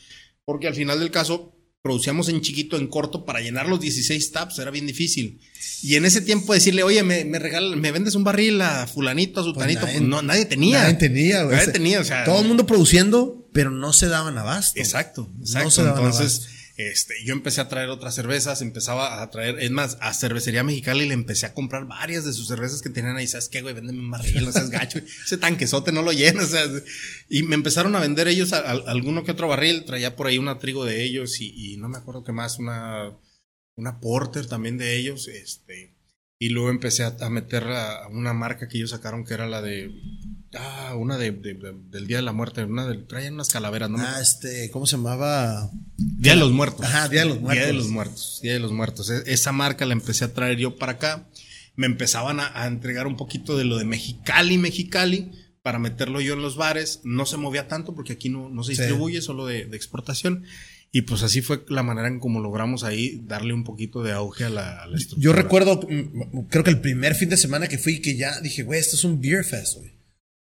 porque al final del caso producíamos en chiquito, en corto, para llenar los 16 taps era bien difícil. Y en ese tiempo decirle, oye, me, me me vendes un barril a fulanito, a sutanito, nadie- pues no, nadie tenía. Nadie tenía, güey. Nadie tenía, o sea. Todo el mundo produciendo, pero no se daban abasto. Exacto, No exacto. se daban Entonces, este, yo empecé a traer otras cervezas, empezaba a traer, es más, a Cervecería Mexicali le empecé a comprar varias de sus cervezas que tenían ahí. ¿Sabes qué, güey? Véndeme un barril, no seas gacho. Ese tanquesote no lo llenas. Sea, y me empezaron a vender ellos a- alguno que otro barril. Traía por ahí una trigo de ellos y, y no me acuerdo qué más, una, una porter también de ellos. Este, y luego empecé a, a meter a una marca que ellos sacaron que era la de. Ah, una de, de- de- del Día de la Muerte. Una de, traían unas calaveras, ¿no? Ah, este, ¿cómo se llamaba? Día de los Muertos. Ajá, Día de los Muertos. Día de los Muertos. Día de los Muertos. Esa marca la empecé a traer yo para acá. Me empezaban a, a entregar un poquito de lo de Mexicali, Mexicali, para meterlo yo en los bares. No se movía tanto porque aquí no, no se Sí. distribuye, solo de, de exportación. Y pues así fue la manera en cómo logramos ahí darle un poquito de auge a la, a la estructura. Yo recuerdo, mm, creo que el primer fin de semana que fui, que ya dije, güey, esto es un beer fest, güey.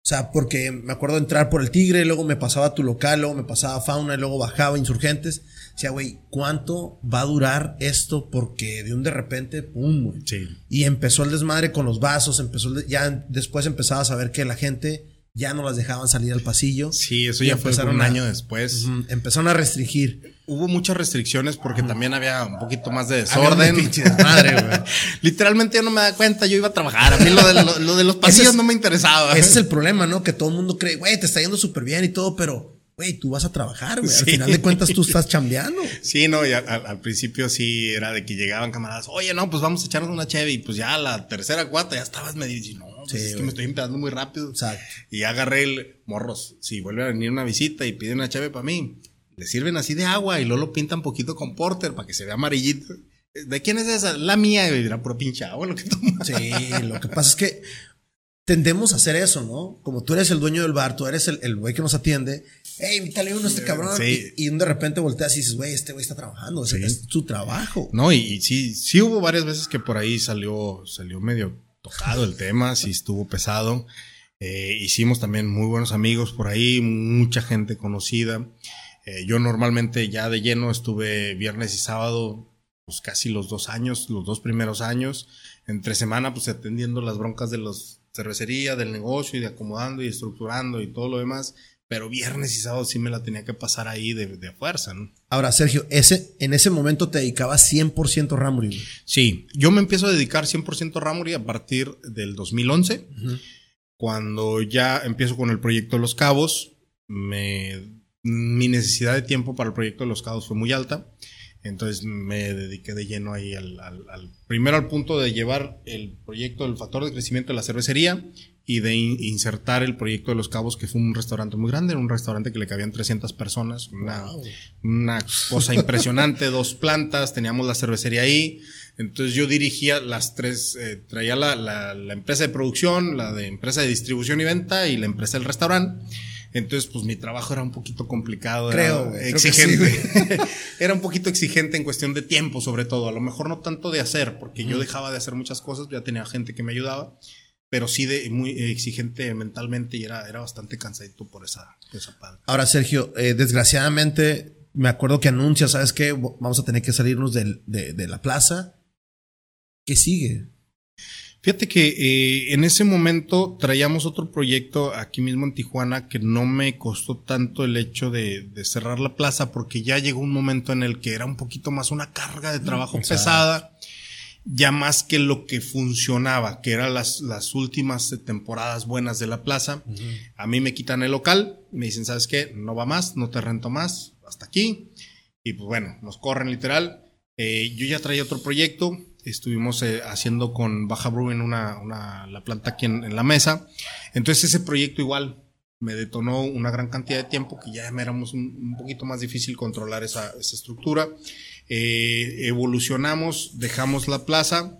O sea, porque me acuerdo entrar por el Tigre, luego me pasaba a tu local, luego me pasaba a Fauna, y luego bajaba a Insurgentes. Sea, güey, ¿cuánto va a durar esto? Porque de un de repente, pum, güey. Sí. Y empezó el desmadre con los vasos, empezó el ya después empezaba a saber que la gente ya no las dejaban salir al pasillo. Sí, eso ya fue un a- año después. Empezaron a restringir. Hubo muchas restricciones porque también había un poquito más de desorden. güey. <laughs> Literalmente yo no me da cuenta, yo iba a trabajar. A mí lo de, lo, lo de los pasillos es- no me interesaba. Ese es el problema, ¿no? Que todo el mundo cree, güey, te está yendo súper bien y todo, pero, güey, tú vas a trabajar, güey. Al final de cuentas tú estás chambeando. <laughs> Sí, no, y al, principio sí era de que llegaban camaradas, oye, no, pues vamos a echarnos una cheve y pues ya la tercera cuarta ya estabas medio, y no, pues es que güey. me estoy empezando muy rápido. Exacto. Y agarré el morros, si vuelve a venir una visita y pide una cheve para mí, le sirven así de agua y luego lo pintan poquito con porter para que se vea amarillito. ¿De quién es esa? La mía, y dirá puro pinche agua lo que toma. Sí, lo que pasa es que tendemos a hacer eso, ¿no? Como tú eres el dueño del bar, tú eres el el güey que nos atiende. Hey, invítale uno a este cabrón. Sí. Y, y de repente volteas y dices, güey, este güey está trabajando. O sea, Sí. es su trabajo. No, y, y sí, sí hubo varias veces que por ahí salió, salió medio tocado el tema, sí estuvo pesado. Eh, hicimos también muy buenos amigos por ahí, mucha gente conocida. Eh, yo normalmente ya de lleno estuve viernes y sábado, pues casi los dos años, los dos primeros años. Entre semana, pues atendiendo las broncas de los cervecería, del negocio y de acomodando y estructurando y todo lo demás. pero viernes y sábado sí me la tenía que pasar ahí de, de fuerza, ¿no? Ahora, Sergio, ese, en ese momento te dedicabas 100% a Ramory. Sí, yo me empiezo a dedicar 100% a Ramory a partir del 2011, cuando ya empiezo con el proyecto Los Cabos, me, mi necesidad de tiempo para el proyecto de Los Cabos fue muy alta. Entonces me dediqué de lleno ahí al, al, al, primero al punto de llevar el proyecto del factor de crecimiento de la cervecería y de in, insertar el proyecto de Los Cabos, que fue un restaurante muy grande, un restaurante que le cabían 300 personas, una, wow. una cosa <laughs> impresionante, dos plantas, teníamos la cervecería ahí. Entonces yo dirigía las tres, eh, traía la, la, la empresa de producción, la de empresa de distribución y venta y la empresa del restaurante. Entonces, pues mi trabajo era un poquito complicado, creo, era exigente. Sí, <laughs> era un poquito exigente en cuestión de tiempo, sobre todo. A lo mejor no tanto de hacer, porque mm. yo dejaba de hacer muchas cosas, ya tenía gente que me ayudaba, pero sí de muy exigente mentalmente y era, era bastante cansadito por esa, esa parte. Ahora, Sergio, eh, desgraciadamente, me acuerdo que anuncia, ¿sabes qué? Vamos a tener que salirnos de, de, de la plaza. ¿Qué sigue? Fíjate que eh, en ese momento traíamos otro proyecto aquí mismo en Tijuana que no me costó tanto el hecho de, de, cerrar la plaza porque ya llegó un momento en el que era un poquito más una carga de trabajo pesada, ya más que lo que funcionaba, que eran las, las últimas temporadas buenas de la plaza. Uh -huh. A mí me quitan el local, me dicen, ¿sabes qué? No va más, no te rento más, hasta aquí. Y pues bueno, nos corren literal. Eh, yo ya traía otro proyecto, estuvimos eh, haciendo con Baja Brew en una, una, la planta aquí en, en, la mesa. Entonces ese proyecto igual me detonó una gran cantidad de tiempo que ya me éramos un, un poquito más difícil controlar esa, esa estructura. Eh, evolucionamos, dejamos la plaza,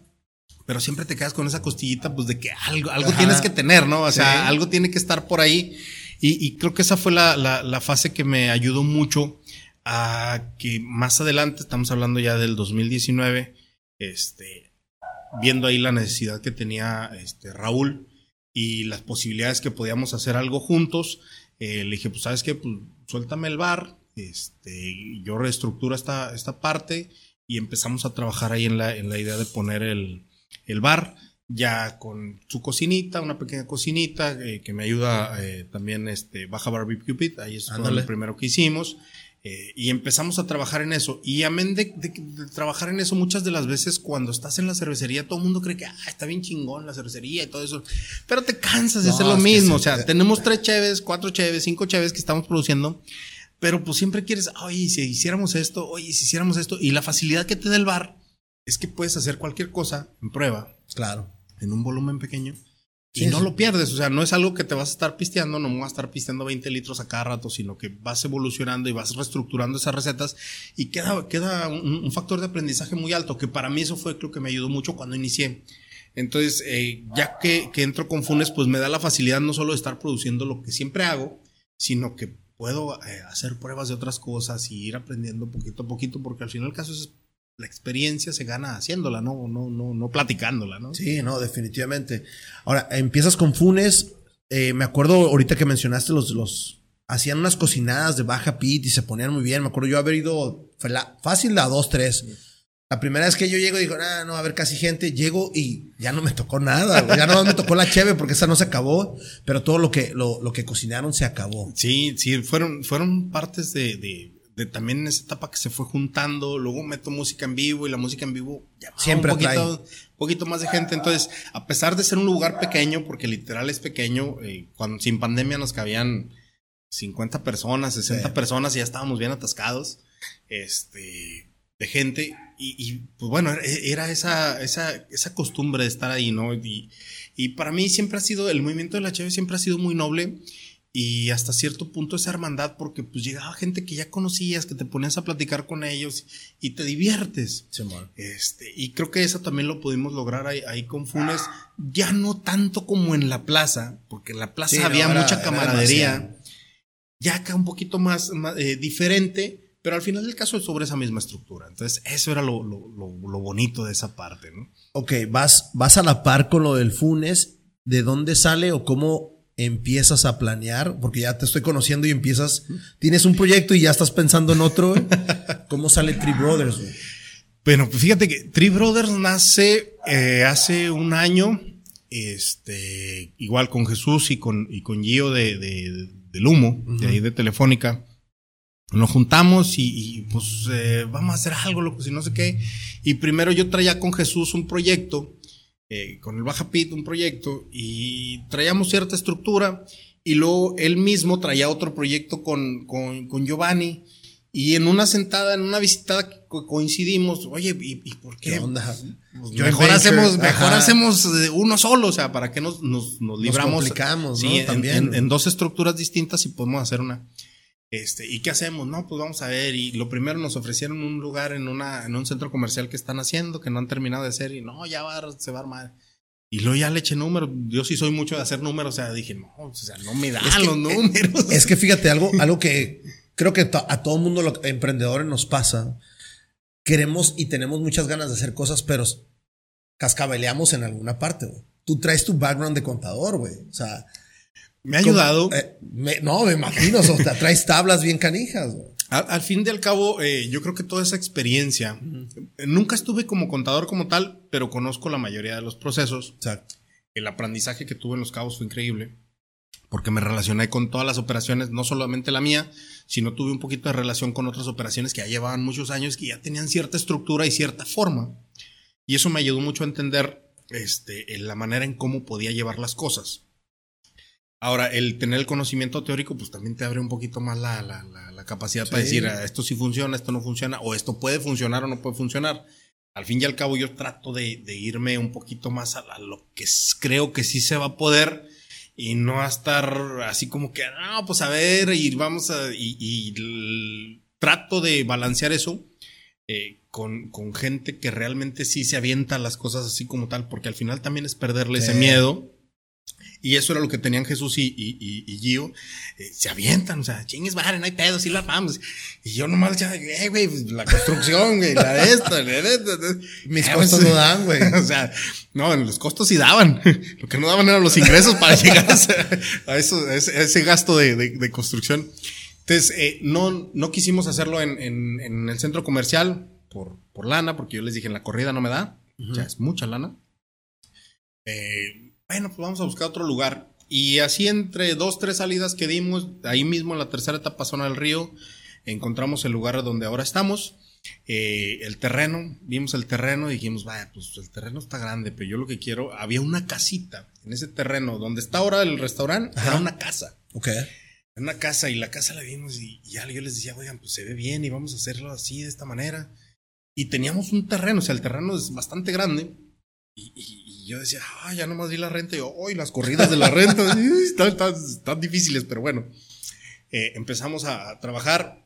pero siempre te quedas con esa costillita pues de que algo, algo tienes que tener, ¿no? O sea, sí. algo tiene que estar por ahí. Y, y creo que esa fue la, la, la fase que me ayudó mucho a que más adelante, estamos hablando ya del 2019, este, viendo ahí la necesidad que tenía este, Raúl y las posibilidades que podíamos hacer algo juntos, eh, le dije, pues sabes qué, pues suéltame el bar, este, yo reestructuro esta, esta parte y empezamos a trabajar ahí en la, en la idea de poner el, el bar ya con su cocinita, una pequeña cocinita eh, que me ayuda eh, también este Baja Barbecue Pit, ahí es lo primero que hicimos. Eh, y empezamos a trabajar en eso. Y amén de, de, de, trabajar en eso, muchas de las veces cuando estás en la cervecería, todo el mundo cree que ah, está bien chingón la cervecería y todo eso. Pero te cansas de no, hacer lo mismo. o sea, sí. tenemos tres cheves, cuatro cheves, cinco cheves que estamos produciendo. Pero pues siempre quieres, oye, si hiciéramos esto, oye, si hiciéramos esto. Y la facilidad que te da el bar es que puedes hacer cualquier cosa en prueba. Claro. En un volumen pequeño y no lo pierdes, o sea, no es algo que te vas a estar pisteando, no vas a estar pisteando 20 litros a cada rato, sino que vas evolucionando y vas reestructurando esas recetas y queda, queda un, un factor de aprendizaje muy alto, que para mí eso fue lo que me ayudó mucho cuando inicié. Entonces, eh, ya que, que entro con Funes, pues me da la facilidad no solo de estar produciendo lo que siempre hago, sino que puedo eh, hacer pruebas de otras cosas y ir aprendiendo poquito a poquito, porque al final el caso es la experiencia se gana haciéndola, no, no, no, no platicándola, ¿no? Sí, no, definitivamente. Ahora, empiezas con Funes. Eh, me acuerdo ahorita que mencionaste los, los, hacían unas cocinadas de baja pit y se ponían muy bien. Me acuerdo yo haber ido fácil a dos, tres. Sí. La primera vez que yo llego, digo, ah, no, va a haber casi gente. Llego y ya no me tocó nada. Ya no me tocó la cheve porque esa no se acabó. Pero todo lo que, lo, lo que cocinaron se acabó. Sí, sí, fueron, fueron partes de, de de también en esa etapa que se fue juntando, luego meto música en vivo y la música en vivo siempre un poquito, trae. poquito más de gente. Entonces, a pesar de ser un lugar pequeño, porque literal es pequeño, eh, cuando sin pandemia nos cabían 50 personas, 60 sí. personas y ya estábamos bien atascados, este, de gente. Y, y pues bueno, era esa, esa, esa costumbre de estar ahí, ¿no? Y, y para mí siempre ha sido, el movimiento de la Cheve siempre ha sido muy noble y hasta cierto punto esa hermandad porque pues llegaba gente que ya conocías, que te ponías a platicar con ellos y te diviertes. Sí, este, y creo que eso también lo pudimos lograr ahí, ahí con Funes, ya no tanto como en la plaza, porque en la plaza sí, había no, era, mucha camaradería, ya acá un poquito más, más eh, diferente, pero al final del caso es sobre esa misma estructura. Entonces, eso era lo, lo, lo, lo bonito de esa parte, ¿no? Ok, vas, vas a la par con lo del Funes, ¿de dónde sale o cómo empiezas a planear, porque ya te estoy conociendo y empiezas, tienes un proyecto y ya estás pensando en otro, <laughs> ¿cómo sale Tree Brothers? Bueno, pues fíjate que Tree Brothers nace eh, hace un año, este, igual con Jesús y con, y con Gio de, de, del humo, de ahí de Telefónica. Nos juntamos y, pues eh, vamos a hacer algo, loco, si no sé qué. Y primero yo traía con Jesús un proyecto, eh, con el Baja Pit un proyecto, y traíamos cierta estructura. Y luego él mismo traía otro proyecto con, con, con Giovanni. Y en una sentada, en una visitada coincidimos, oye, ¿y, por qué? onda? Pues mejor hacemos, mejor hacemos eh, uno solo, o sea, ¿para qué nos, nos, nos libramos? Nos complicamos, sí, También. En, dos estructuras distintas y podemos hacer una. Este, ¿y qué hacemos? No, pues vamos a ver. Y lo primero nos ofrecieron un lugar en una, en un centro comercial que están haciendo, que no han terminado de hacer, y no, ya va, se va a armar. Y luego ya le eché números. Yo sí soy mucho de hacer números. O sea, dije, no, o sea, no me dan los números. Es que fíjate, algo, <laughs> algo que creo que a todo mundo los emprendedores nos pasa. Queremos y tenemos muchas ganas de hacer cosas, pero cascabeleamos en alguna parte, güey. Tú traes tu background de contador, güey. O sea. Me ha ayudado. Eh, no, me imagino. o sea, traes tablas bien canijas. Al, fin y al cabo, eh, yo creo que toda esa experiencia, nunca estuve como contador como tal, pero conozco la mayoría de los procesos. Exacto. El aprendizaje que tuve en los cabos fue increíble porque me relacioné con todas las operaciones, no solamente la mía, sino tuve un poquito de relación con otras operaciones que ya llevaban muchos años, que ya tenían cierta estructura y cierta forma. Y eso me ayudó mucho a entender este, la manera en cómo podía llevar las cosas. Ahora, el tener el conocimiento teórico, pues también te abre un poquito más la, la, la, capacidad para decir, ah, esto sí funciona, esto no funciona, o esto puede funcionar o no puede funcionar. Al fin y al cabo, yo trato de, de irme un poquito más a, lo que creo que sí se va a poder y no a estar así como que, no, pues a ver, y vamos a, y, trato de balancear eso eh, con, con, gente que realmente sí se avienta las cosas así como tal, porque al final también es perderle ese miedo y eso era lo que tenían Jesús y, y, y, Gio. Eh, se avientan, o sea, chingues madre, no hay pedo, sí la vamos. Y yo nomás decía, eh, güey, pues, la construcción, güey, la de esto, la de esto. Mis ah, costos no dan, güey. <laughs> o sea, no, los costos sí daban. <laughs> Lo que no daban eran los ingresos para llegar a, eso, a ese, gasto de, de, de, construcción. Entonces, eh, no, no quisimos hacerlo en, en, en, el centro comercial por, por lana, porque yo les dije, en la corrida no me da. O sea, es mucha lana. Eh, bueno, pues vamos a buscar otro lugar. Y así entre dos, tres salidas que dimos, ahí mismo en la tercera etapa zona del río, encontramos el lugar donde ahora estamos. Eh, el terreno, vimos el terreno y dijimos, vaya, pues el terreno está grande, pero yo lo que quiero, había una casita en ese terreno, donde está ahora el restaurante, era una casa. Ok. Una casa y la casa la vimos y, ya yo les decía, oigan, pues se ve bien y vamos a hacerlo así, de esta manera. Y teníamos un terreno, o sea, el terreno es bastante grande y y yo decía, ah, ya nomás di la renta. Y yo, hoy las corridas de la renta <laughs> están, difíciles, pero bueno. Eh, empezamos a trabajar.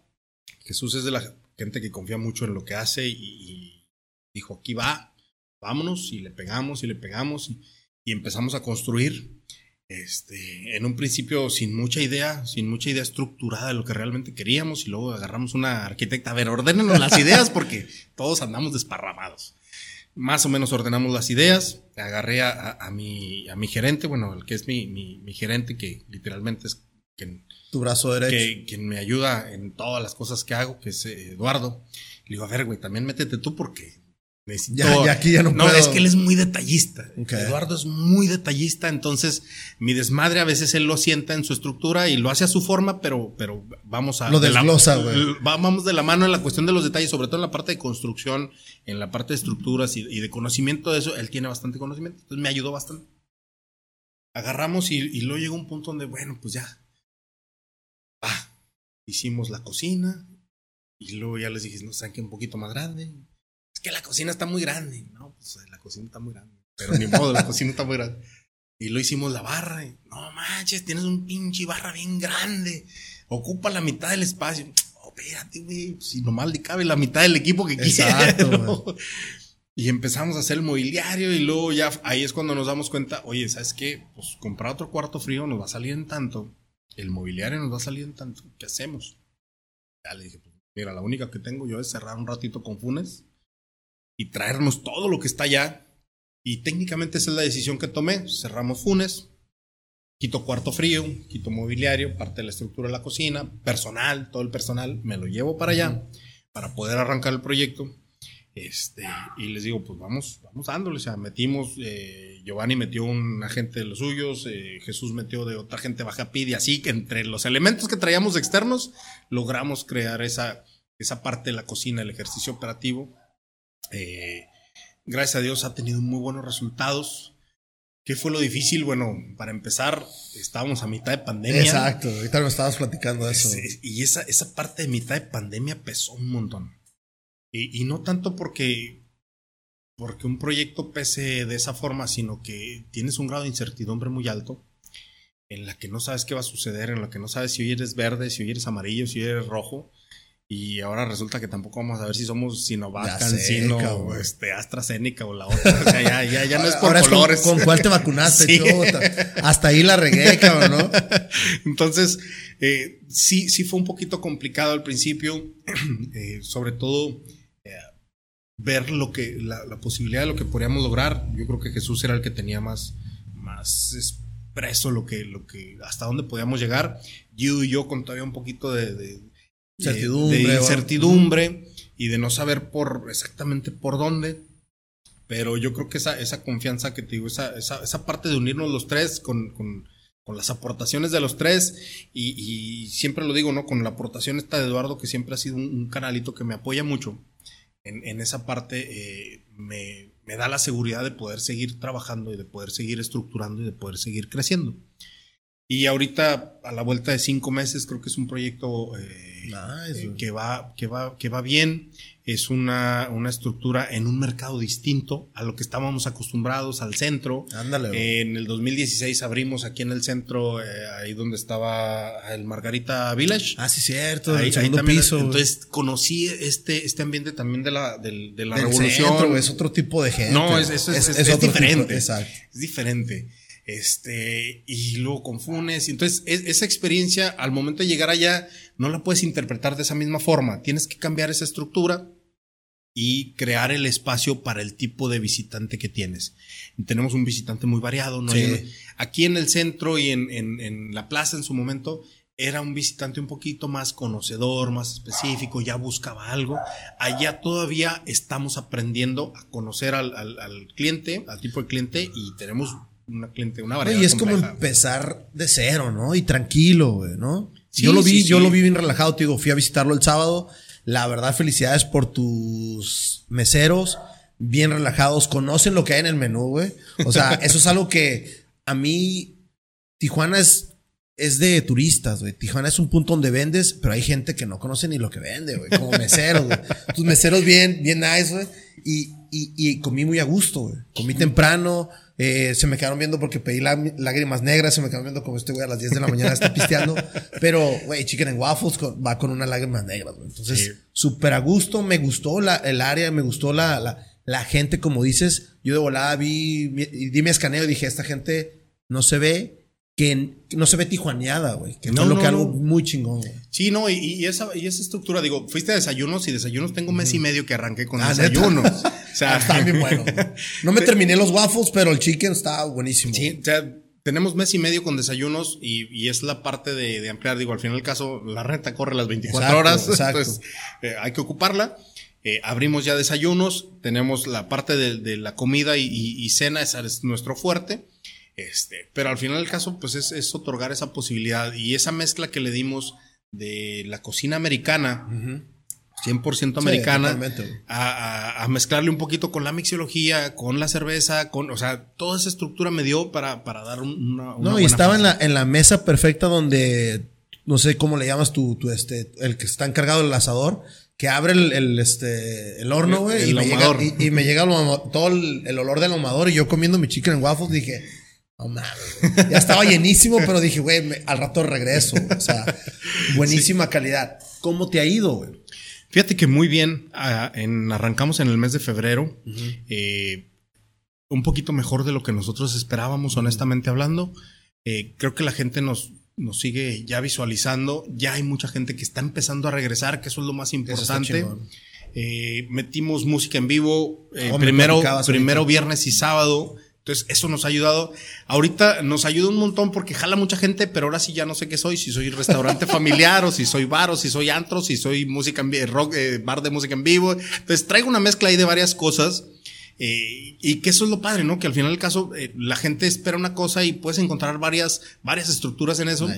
Jesús es de la gente que confía mucho en lo que hace y, dijo, aquí va, vámonos. Y le pegamos y le pegamos y, empezamos a construir. Este, en un principio sin mucha idea, sin mucha idea estructurada de lo que realmente queríamos y luego agarramos una arquitecta, a ver, ordénenos las ideas porque todos andamos desparramados más o menos ordenamos las ideas, agarré a, a, mi, a mi gerente, bueno, el que es mi, mi, mi gerente, que literalmente es quien, tu brazo derecho. Que, quien me ayuda en todas las cosas que hago, que es eh, Eduardo. Le digo, a ver, güey, también métete tú porque ya, ya, aquí ya no, no es que él es muy detallista. Eduardo es muy detallista, entonces mi desmadre a veces él lo sienta en su estructura y lo hace a su forma, pero, pero vamos a. Lo desglosa, güey. Vamos de la mano en la cuestión de los detalles, sobre todo en la parte de construcción, en la parte de estructuras y, de conocimiento de eso. Él tiene bastante conocimiento, entonces me ayudó bastante. Agarramos y, y luego llegó un punto donde, bueno, pues ya. Ah, hicimos la cocina y luego ya les dije, no, que un poquito más grande es que la cocina está muy grande. No, pues la cocina está muy grande. Pero ni modo, la cocina está muy grande. Y lo hicimos la barra. no manches, tienes un pinche barra bien grande. Ocupa la mitad del espacio. Oh, espérate, güey. Si nomás le cabe la mitad del equipo que Exacto, <laughs> Y empezamos a hacer el mobiliario y luego ya ahí es cuando nos damos cuenta, oye, ¿sabes qué? Pues comprar otro cuarto frío nos va a salir en tanto, el mobiliario nos va a salir en tanto, ¿qué hacemos? Ya le dije, pues mira, la única que tengo yo es cerrar un ratito con Funes y traernos todo lo que está allá. Y técnicamente esa es la decisión que tomé. Cerramos Funes, quito cuarto frío, quito mobiliario, parte de la estructura de la cocina, personal, todo el personal, me lo llevo para allá para poder arrancar el proyecto. Este, y les digo, pues vamos, vamos dándole. O sea, metimos, eh, Giovanni metió un agente de los suyos, eh, Jesús metió de otra gente baja pide, así que entre los elementos que traíamos externos, logramos crear esa, esa parte de la cocina, el ejercicio operativo. Eh, gracias a Dios ha tenido muy buenos resultados. ¿Qué fue lo difícil? Bueno, para empezar, estábamos a mitad de pandemia. Exacto, ahorita me estabas platicando de eso. Y esa, esa parte de mitad de pandemia pesó un montón. Y, y, no tanto porque, porque un proyecto pese de esa forma, sino que tienes un grado de incertidumbre muy alto en la que no sabes qué va a suceder, en la que no sabes si hoy eres verde, si hoy eres amarillo, si hoy eres rojo. Y ahora resulta que tampoco vamos a ver si somos Sinovac, Cancino, este, AstraZeneca o la otra. O sea, ya, ya, ya no es <laughs> por colores. con, con, cuál te vacunaste? <laughs> Sí. Hasta ahí la regué, cabrón, ¿no? <laughs> Entonces, eh, sí, sí fue un poquito complicado al principio, <clears throat> eh, sobre todo eh, ver lo que, la, la, posibilidad de lo que podríamos lograr. Yo creo que Jesús era el que tenía más, más expreso lo que, lo que, hasta dónde podíamos llegar. Yo y yo con todavía un poquito de, de Certidumbre, de, incertidumbre y de no saber por exactamente por dónde. Pero yo creo que esa, esa confianza que te digo, esa, esa, esa parte de unirnos los tres con, con, con las aportaciones de los tres, y, y, siempre lo digo, ¿no? Con la aportación esta de Eduardo, que siempre ha sido un, un canalito que me apoya mucho en, en esa parte, eh, me, me da la seguridad de poder seguir trabajando y de poder seguir estructurando y de poder seguir creciendo. Y ahorita, a la vuelta de cinco meses, creo que es un proyecto eh, nice. eh, que, va, que, va, que va bien. Es una, una estructura en un mercado distinto a lo que estábamos acostumbrados, al centro. Ándale. Eh, en el 2016 abrimos aquí en el centro, eh, ahí donde estaba el Margarita Village. Ah, sí, cierto. Ahí, el segundo ahí también, piso. Entonces conocí este, este ambiente también de la, de, de la Del revolución. centro, es otro tipo de gente. No, es, es, es, es otro diferente. tipo, exacto. Es diferente. Este, y luego confunes. Entonces, es, esa experiencia, al momento de llegar allá, no la puedes interpretar de esa misma forma. Tienes que cambiar esa estructura y crear el espacio para el tipo de visitante que tienes. Tenemos un visitante muy variado. ¿no? Sí. Aquí en el centro y en, en, en la plaza en su momento, era un visitante un poquito más conocedor, más específico, ya buscaba algo. Allá todavía estamos aprendiendo a conocer al, al, al cliente, al tipo de cliente, y tenemos una cliente, una variedad. y es compleja. como empezar de cero, ¿no? Y tranquilo, güey, ¿no? Sí, yo lo vi, sí, yo lo vi bien relajado, te digo, fui a visitarlo el sábado. La verdad, felicidades por tus meseros, bien relajados, conocen lo que hay en el menú, güey. O sea, <laughs> eso es algo que a mí, Tijuana es, es de turistas, güey. Tijuana es un punto donde vendes, pero hay gente que no conoce ni lo que vende, güey. Como meseros, güey. Tus meseros bien, bien nice, güey. Y, y, y comí muy a gusto, güey. Comí temprano. Eh, se me quedaron viendo porque pedí lá- lágrimas negras, se me quedaron viendo como este güey a las 10 de la mañana está pisteando. <laughs> Pero, güey, chicken and waffles con- va con unas lágrimas negras, güey. Entonces, Sí. súper a gusto, me gustó la, el área, me gustó la, la, la gente, como dices. Yo de volada vi, di mi escaneo y dije, esta gente no se ve, que, no se ve tijuaneada, güey. Que No, no, lo no, que algo no. muy chingón, güey. Sí, no, y, y esa, y esa estructura, digo, fuiste a desayunos y desayunos tengo un mes y medio que arranqué con Ah, desayunos. <laughs> O sea, Está bien bueno. <laughs> No me terminé los waffles, pero el chicken está buenísimo. Sí, o sea, tenemos mes y medio con desayunos y, y es la parte de, de ampliar. Digo, al final del caso, la renta corre las 24 Exacto, horas, <laughs> exacto. entonces eh, hay que ocuparla. Eh, abrimos ya desayunos, tenemos la parte de, de la comida y, y- y cena, esa es nuestro fuerte. Este, pero al final del caso, pues es, es otorgar esa posibilidad y esa mezcla que le dimos de la cocina americana, 100% americana, totalmente, güey. a, a- a mezclarle un poquito con la mixología, con la cerveza, con, o sea, toda esa estructura me dio para, para dar un- una, una No, y estaba en la, en la mesa perfecta donde, no sé cómo le llamas tú, tú este, el que está encargado del asador, que abre el, el, este, el horno, güey, y, me llega- ahumador. y, y me llega todo el, el olor del ahumador y yo comiendo mi chicken and waffles dije, no mames, güey". ya estaba llenísimo, <laughs> pero dije, güey, al rato regreso, o sea, buenísima calidad. ¿Cómo te ha ido, güey? Fíjate que muy bien, ah, en, arrancamos en el mes de febrero, eh, un poquito mejor de lo que nosotros esperábamos, honestamente hablando. Eh, creo que la gente nos, nos sigue ya visualizando, ya hay mucha gente que está empezando a regresar, que eso es lo más importante. Eh, metimos música en vivo, eh, Oh, me primero, primero ahorita. viernes y sábado. Entonces, eso nos ha ayudado. Ahorita nos ayuda un montón porque jala mucha gente, pero ahora sí ya no sé qué soy, si soy restaurante <laughs> familiar o si soy bar o si soy antro, si soy música en rock, eh, bar de música en vivo. Entonces, traigo una mezcla ahí de varias cosas. Eh, y que eso es lo padre, ¿no? Que al final del caso eh, la gente espera una cosa y puedes encontrar varias, varias estructuras en eso.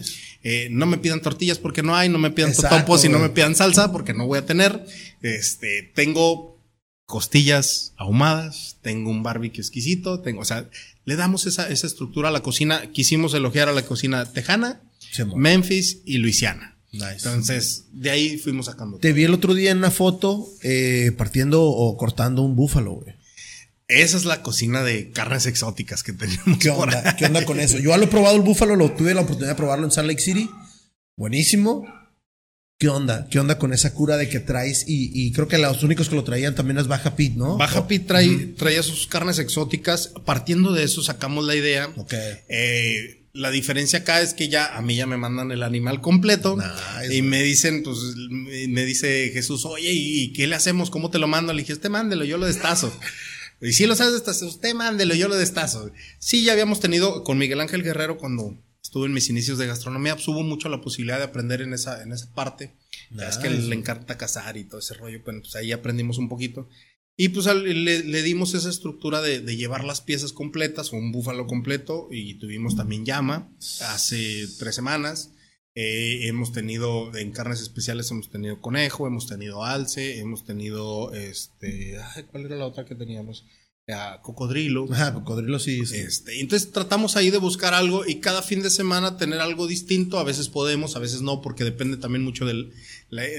Eh, no me pidan tortillas porque no hay, no me pidan totopos y no me pidan salsa porque no voy a tener. Este, tengo costillas ahumadas, tengo un barbecue exquisito, tengo, o sea, le damos esa, esa estructura a la cocina. Quisimos elogiar a la cocina tejana, Memphis y Luisiana. Entonces, de ahí fuimos sacando. Te vi el otro día en una foto partiendo o cortando un búfalo, güey. Esa es la cocina de carnes exóticas que tenemos. ¿Qué onda? ¿Qué onda con eso? Yo lo he probado el búfalo, lo tuve la oportunidad de probarlo en Salt Lake City. Buenísimo. ¿Qué onda? ¿Qué onda con esa cura de que traes? Y, creo que los únicos que lo traían también es Baja Pit, ¿no? Baja Pit trae, traía sus carnes exóticas. Partiendo de eso sacamos la idea. Ok. Eh, la diferencia acá es que ya a mí ya me mandan el animal completo y me dicen, pues me dice Jesús, oye, ¿y qué le hacemos? ¿Cómo te lo mando? Le dije, este mándelo, yo lo destazo. Y si lo sabes usted mándelo, yo lo destazo. Sí, ya habíamos tenido con Miguel Ángel Guerrero cuando estuve en mis inicios de gastronomía, pues, hubo mucho la posibilidad de aprender en esa, en esa parte. Es que le encanta cazar y todo ese rollo, pues ahí aprendimos un poquito. Y pues le, dimos esa estructura de, de, llevar las piezas completas, un búfalo completo, y tuvimos también llama hace tres semanas. Eh, hemos tenido en carnes especiales, hemos tenido conejo, hemos tenido alce, hemos tenido este. ¿Cuál era la otra que teníamos? Cocodrilo. Ajá, cocodrilo sí, Este, entonces tratamos ahí de buscar algo y cada fin de semana tener algo distinto. A veces podemos, a veces no, porque depende también mucho del.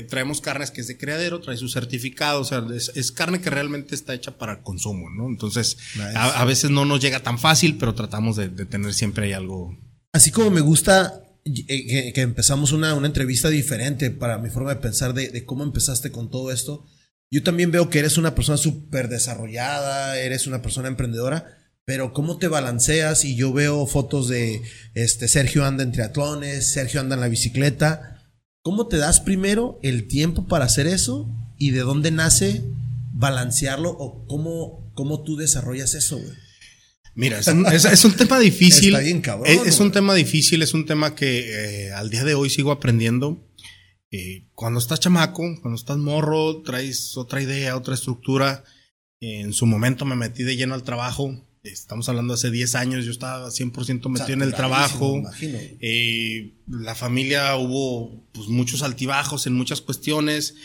traemos carnes que es de criadero, trae su certificado, o sea, es, carne que realmente está hecha para consumo, ¿no? Entonces, a, veces no nos llega tan fácil, pero tratamos de, de tener siempre ahí algo. Así como me gusta eh, que, empezamos una, una, entrevista diferente para mi forma de pensar de, cómo empezaste con todo esto. Yo también veo que eres una persona súper desarrollada, eres una persona emprendedora, pero cómo te balanceas y yo veo fotos de este Sergio anda en triatlones, Sergio anda en la bicicleta. ¿Cómo te das primero el tiempo para hacer eso y de dónde nace balancearlo o cómo, cómo tú desarrollas eso? Güey? Mira, es un, tema difícil. es, un tema difícil, es un tema que eh, al día de hoy sigo aprendiendo. Eh, cuando estás chamaco, cuando estás morro, traes otra idea, otra estructura. en su momento me metí de lleno al trabajo. Estamos hablando hace 10 años, yo estaba 100% metido en el trabajo. Eh, la familia hubo pues, muchos altibajos en muchas cuestiones,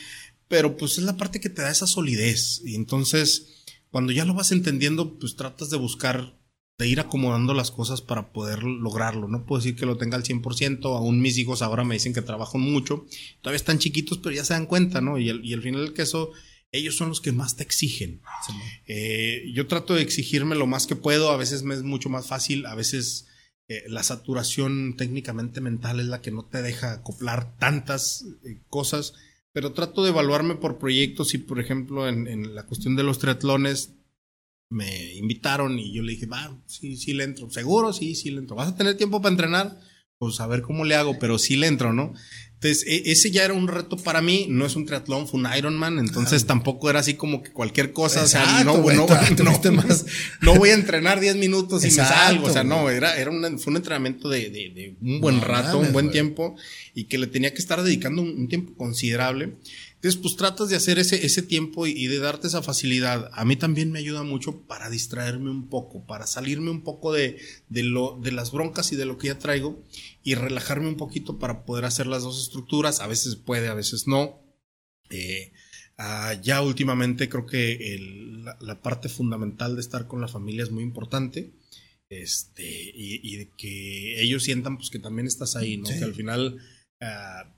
pero pues es la parte que te da esa solidez. Y entonces cuando ya lo vas entendiendo, pues tratas de buscar, de ir acomodando las cosas para poder lograrlo. No puedo decir que lo tenga al 100%, aún mis hijos ahora me dicen que trabajan mucho, todavía están chiquitos, pero ya se dan cuenta, ¿no? Y, al final del queso, ellos son los que más te exigen. Eh, yo trato de exigirme lo más que puedo, a veces me es mucho más fácil, a veces... Eh, la saturación técnicamente mental es la que no te deja acoplar tantas eh, cosas pero trato de evaluarme por proyectos y, por ejemplo, en, la cuestión de los triatlones, me invitaron y yo le dije, va, sí, sí le entro. ¿Seguro? Sí, sí le entro. ¿Vas a tener tiempo para entrenar? Pues a ver cómo le hago, pero sí le entro, ¿no? Entonces, e, ese ya era un reto para mí. No es un triatlón, fue un Ironman. Entonces, tampoco era así como que cualquier cosa. o sea, no, no, <laughs> <laughs> no, voy a entrenar 10 minutos y me salgo. O sea, no, era, era un, fue un entrenamiento de, de, un buen rato, un buen tiempo y que le tenía que estar dedicando un tiempo considerable. Entonces, pues tratas de hacer ese, ese tiempo y, de darte esa facilidad. A mí también me ayuda mucho para distraerme un poco, para salirme un poco de, de, lo, de las broncas y de lo que ya traigo y relajarme un poquito para poder hacer las dos estructuras. A veces puede, a veces no. Eh, ah, ya últimamente creo que la, parte fundamental de estar con la familia es muy importante. Este, y, y que ellos sientan pues que también estás ahí, ¿no? Que al final ah,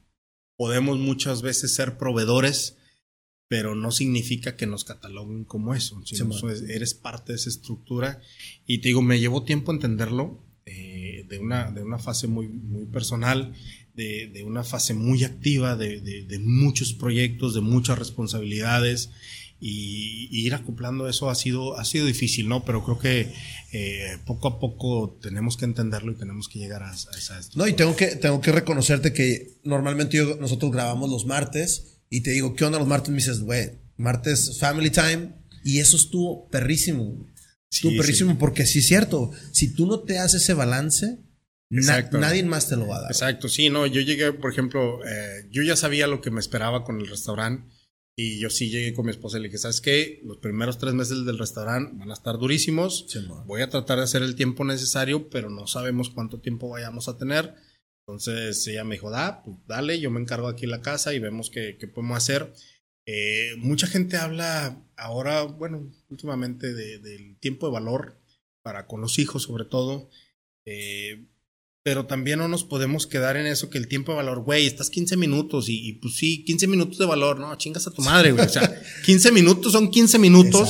podemos muchas veces ser proveedores, pero no significa que nos cataloguen como eso. eres parte de esa estructura. Y te digo, me llevó tiempo entenderlo eh, de, una, de una fase muy, muy personal, de, una fase muy activa, de, muchos proyectos, de muchas responsabilidades. Y, ir acoplando eso ha sido, ha sido difícil, ¿no? Pero creo que eh, poco a poco tenemos que entenderlo y tenemos que llegar a, esa... No, y tengo que, tengo que reconocerte que normalmente nosotros grabamos los martes y te digo, ¿qué onda los martes? Me dices, güey, martes Family Time y eso estuvo perrísimo. tú perrísimo, porque sí es cierto, si tú no te haces ese balance, nadie más te lo va a dar. Exacto, sí, no, yo llegué, por ejemplo, eh, yo ya sabía lo que me esperaba con el restaurante y yo sí llegué con mi esposa y le dije, ¿sabes qué? Los primeros tres meses del restaurante van a estar durísimos, voy a tratar de hacer el tiempo necesario, pero no sabemos cuánto tiempo vayamos a tener. Entonces ella me dijo, da, pues dale, yo me encargo aquí en la casa y vemos qué, qué podemos hacer. Eh, mucha gente habla ahora, bueno, últimamente del tiempo de valor para con los hijos sobre todo. Eh, pero también no nos podemos quedar en eso que el tiempo de valor, güey, estás 15 minutos y, pues sí, 15 minutos de valor, no, chingas a tu madre, güey. O sea, <laughs> 15 minutos son 15 minutos.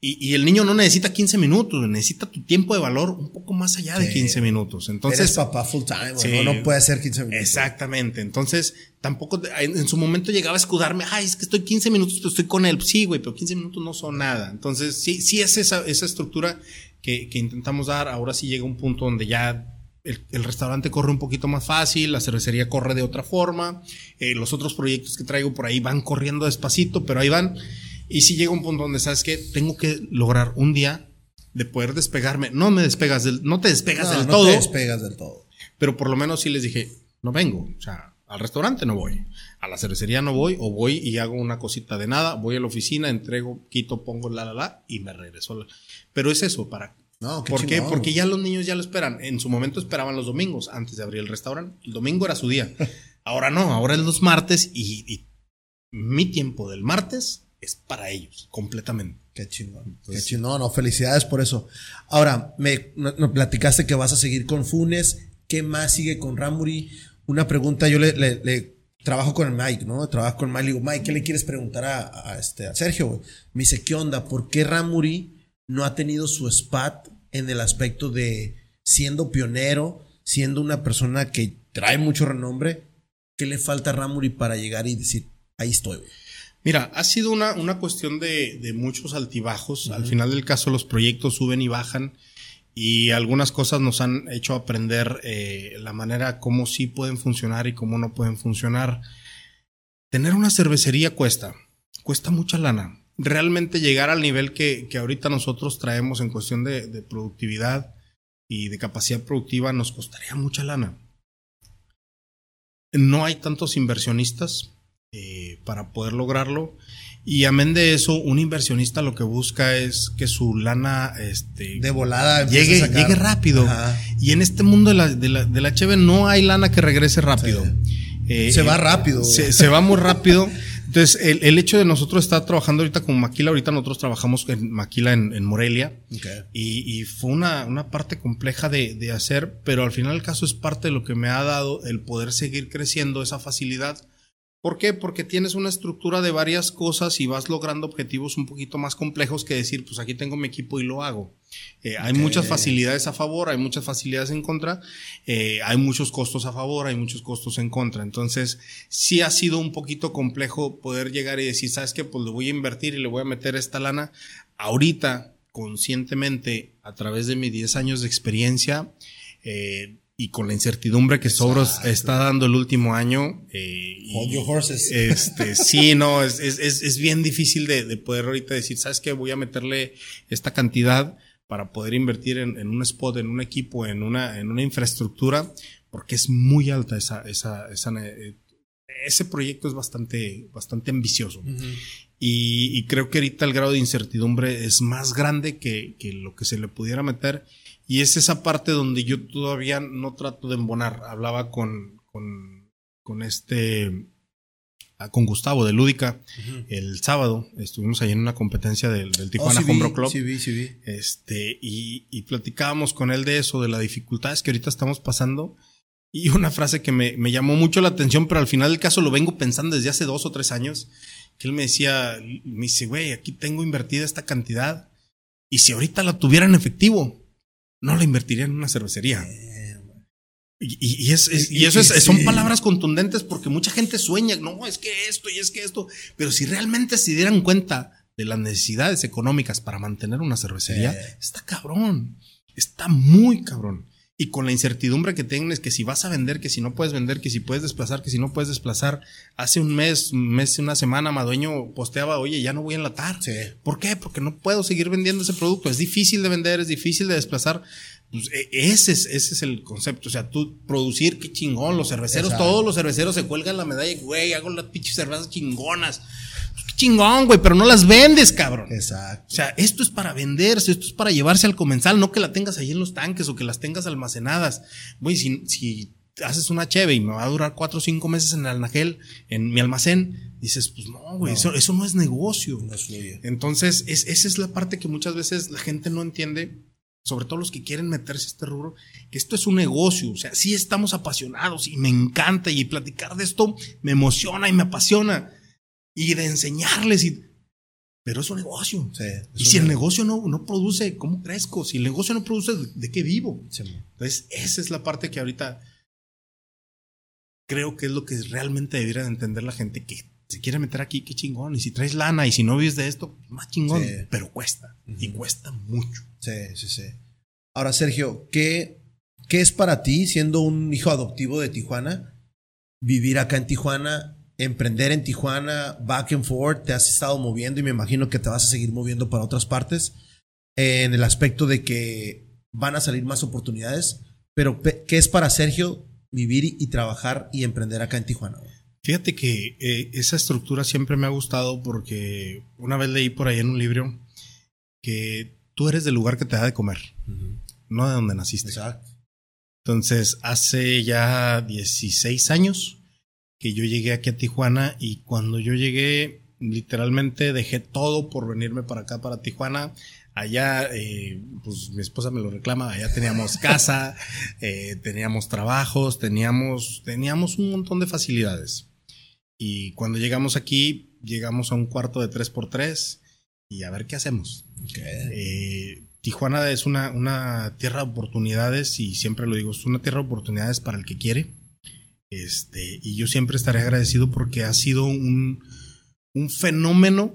Y, el niño no necesita 15 minutos, necesita tu tiempo de valor un poco más allá de 15 minutos. Entonces, Eres papá full time, no, puede ser 15 minutos. Exactamente. Entonces, tampoco en su momento llegaba a escudarme, ay, es que estoy 15 minutos, pero estoy con él. Sí, güey, pero 15 minutos no son nada. Entonces, sí, sí es esa, esa estructura que, que intentamos dar. Ahora sí llega un punto donde ya el, restaurante corre un poquito más fácil, la cervecería corre de otra forma, eh, los otros proyectos que traigo por ahí van corriendo despacito, pero ahí van. Y si llega un punto donde sabes que tengo que lograr un día de poder despegarme, no me despegas del, no te despegas del todo. No te despegas del todo. Pero por lo menos sí les dije, no vengo, o sea, al restaurante no voy, a la cervecería no voy, o voy y hago una cosita de nada, voy a la oficina, entrego, quito, pongo la la la y me regreso. Pero es eso, para no, ¿Por qué? Porque ya los niños ya lo esperan. En su momento esperaban los domingos antes de abrir el restaurante. El domingo era su día. <laughs> Ahora no, ahora es los martes y, mi tiempo del martes es para ellos, completamente. Qué chingón. Qué chingón. No, felicidades por eso. Ahora, me, platicaste que vas a seguir con Funes. ¿Qué más sigue con Ramuri? Una pregunta, yo le, trabajo con el Mike, ¿no? Trabajo con Mike. Le digo, Mike, ¿qué le quieres preguntar a, este, a Sergio? Me dice, ¿qué onda? ¿Por qué Ramuri no ha tenido su spat en el aspecto de siendo pionero, siendo una persona que trae mucho renombre. ¿Qué le falta a Ramuri para llegar y decir, ahí estoy? Mira, ha sido una, una cuestión de, muchos altibajos. Al final del caso, los proyectos suben y bajan y algunas cosas nos han hecho aprender eh, la manera como sí pueden funcionar y cómo no pueden funcionar. Tener una cervecería cuesta, cuesta mucha lana realmente llegar al nivel que, ahorita nosotros traemos en cuestión de, productividad y de capacidad productiva nos costaría mucha lana. No hay tantos inversionistas eh, para poder lograrlo. Y amén de eso, un inversionista lo que busca es que su lana este, de volada llegue, llegue rápido. Y en este mundo de la, de la, de la Cheve no hay lana que regrese rápido. Eh, se va rápido. Se, se va muy rápido. <laughs> Entonces, el, hecho de nosotros estar trabajando ahorita con Maquila, ahorita nosotros trabajamos en Maquila en, Morelia. Y, fue una, una parte compleja de, de, hacer, pero al final el caso es parte de lo que me ha dado el poder seguir creciendo, esa facilidad ¿Por qué? Porque tienes una estructura de varias cosas y vas logrando objetivos un poquito más complejos que decir, pues aquí tengo mi equipo y lo hago. Eh, hay muchas facilidades a favor, hay muchas facilidades en contra, eh, hay muchos costos a favor, hay muchos costos en contra. Entonces, sí ha sido un poquito complejo poder llegar y decir, ¿sabes qué? Pues le voy a invertir y le voy a meter esta lana. Ahorita, conscientemente, a través de mis 10 años de experiencia, eh, y con la incertidumbre que Sobros está dando el último año. Eh, Hold your horses. <laughs> Este, sí, no, es, es, es, bien difícil de, de, poder ahorita decir, ¿sabes qué? Voy a meterle esta cantidad para poder invertir en, en, un spot, en un equipo, en una, en una infraestructura, porque es muy alta esa, esa, esa eh, ese proyecto es bastante, bastante ambicioso. y, y, creo que ahorita el grado de incertidumbre es más grande que, que lo que se le pudiera meter y es esa parte donde yo todavía no trato de embonar. Hablaba con, con, con este, ah, con Gustavo de Lúdica el sábado. Estuvimos ahí en una competencia del, del Tijuana oh, Club. Sí, sí, Este, y, y platicábamos con él de eso, de las dificultades que ahorita estamos pasando. Y una frase que me, me llamó mucho la atención, pero al final del caso lo vengo pensando desde hace dos o tres años, que él me decía, me dice, güey, aquí tengo invertida esta cantidad. Y si ahorita la tuviera en efectivo, no la invertiría en una cervecería. Y, es, y, eso es, son palabras contundentes porque mucha gente sueña, no, es que esto y es que esto, pero si realmente se dieran cuenta de las necesidades económicas para mantener una cervecería, está cabrón, está muy cabrón. Y con la incertidumbre que tienes, que si vas a vender, que si no puedes vender, que si puedes desplazar, que si no puedes desplazar. Hace un mes, un mes, una semana, Madueño posteaba, oye, ya no voy a enlatar. Sí. ¿Por qué? Porque no puedo seguir vendiendo ese producto. Es difícil de vender, es difícil de desplazar. Pues, e- ese, es, ese es el concepto. O sea, tú producir, qué chingón. Los cerveceros, Exacto. todos los cerveceros se cuelgan la medalla, güey, hago las pinches cervezas chingonas. Chingón, güey, pero no las vendes, cabrón. Exacto. O sea, esto es para venderse, esto es para llevarse al comensal, no que la tengas ahí en los tanques o que las tengas almacenadas. Güey, si, si haces una cheve y me va a durar cuatro o cinco meses en el alnagel, en mi almacén, dices, pues no, güey, Eso, eso no es negocio. No fluye. Entonces, es, esa es la parte que muchas veces la gente no entiende, sobre todo los que quieren meterse a este rubro, que esto es un negocio. O sea, sí estamos apasionados y me encanta y platicar de esto me emociona y me apasiona. Y de enseñarles, y, pero es un negocio. Sí, es y un si el negocio. negocio no, no produce, ¿cómo crezco? Si el negocio no produce, ¿de, qué vivo? Sí. Entonces, esa es la parte que ahorita creo que es lo que realmente debiera de entender la gente que se quiere meter aquí, qué chingón. Y si traes lana y si no vives de esto, más chingón. Sí. Pero cuesta. Y cuesta mucho. Sí, sí, sí. Ahora, Sergio, ¿qué, ¿qué es para ti, siendo un hijo adoptivo de Tijuana, vivir acá en Tijuana, emprender en Tijuana, back and forth, te has estado moviendo y me imagino que te vas a seguir moviendo para otras partes, en el aspecto de que van a salir más oportunidades, pero pe- ¿qué es para Sergio vivir y, trabajar y emprender acá en Tijuana? Fíjate que eh, esa estructura siempre me ha gustado porque una vez leí por ahí en un libro que tú eres del lugar que te da de comer, no de donde naciste. Exacto. Entonces, hace ya 16 años que yo llegué aquí a Tijuana y cuando yo llegué, literalmente dejé todo por venirme para acá, para Tijuana. Allá, eh, pues mi esposa me lo reclama, allá teníamos <laughs> casa, eh, teníamos trabajos, teníamos, teníamos un montón de facilidades. Y cuando llegamos aquí, llegamos a un cuarto de 3x3 y a ver qué hacemos. Eh, Tijuana es una, una tierra de oportunidades y siempre lo digo, es una tierra de oportunidades para el que quiere. Este, y yo siempre estaré agradecido porque ha sido un, un fenómeno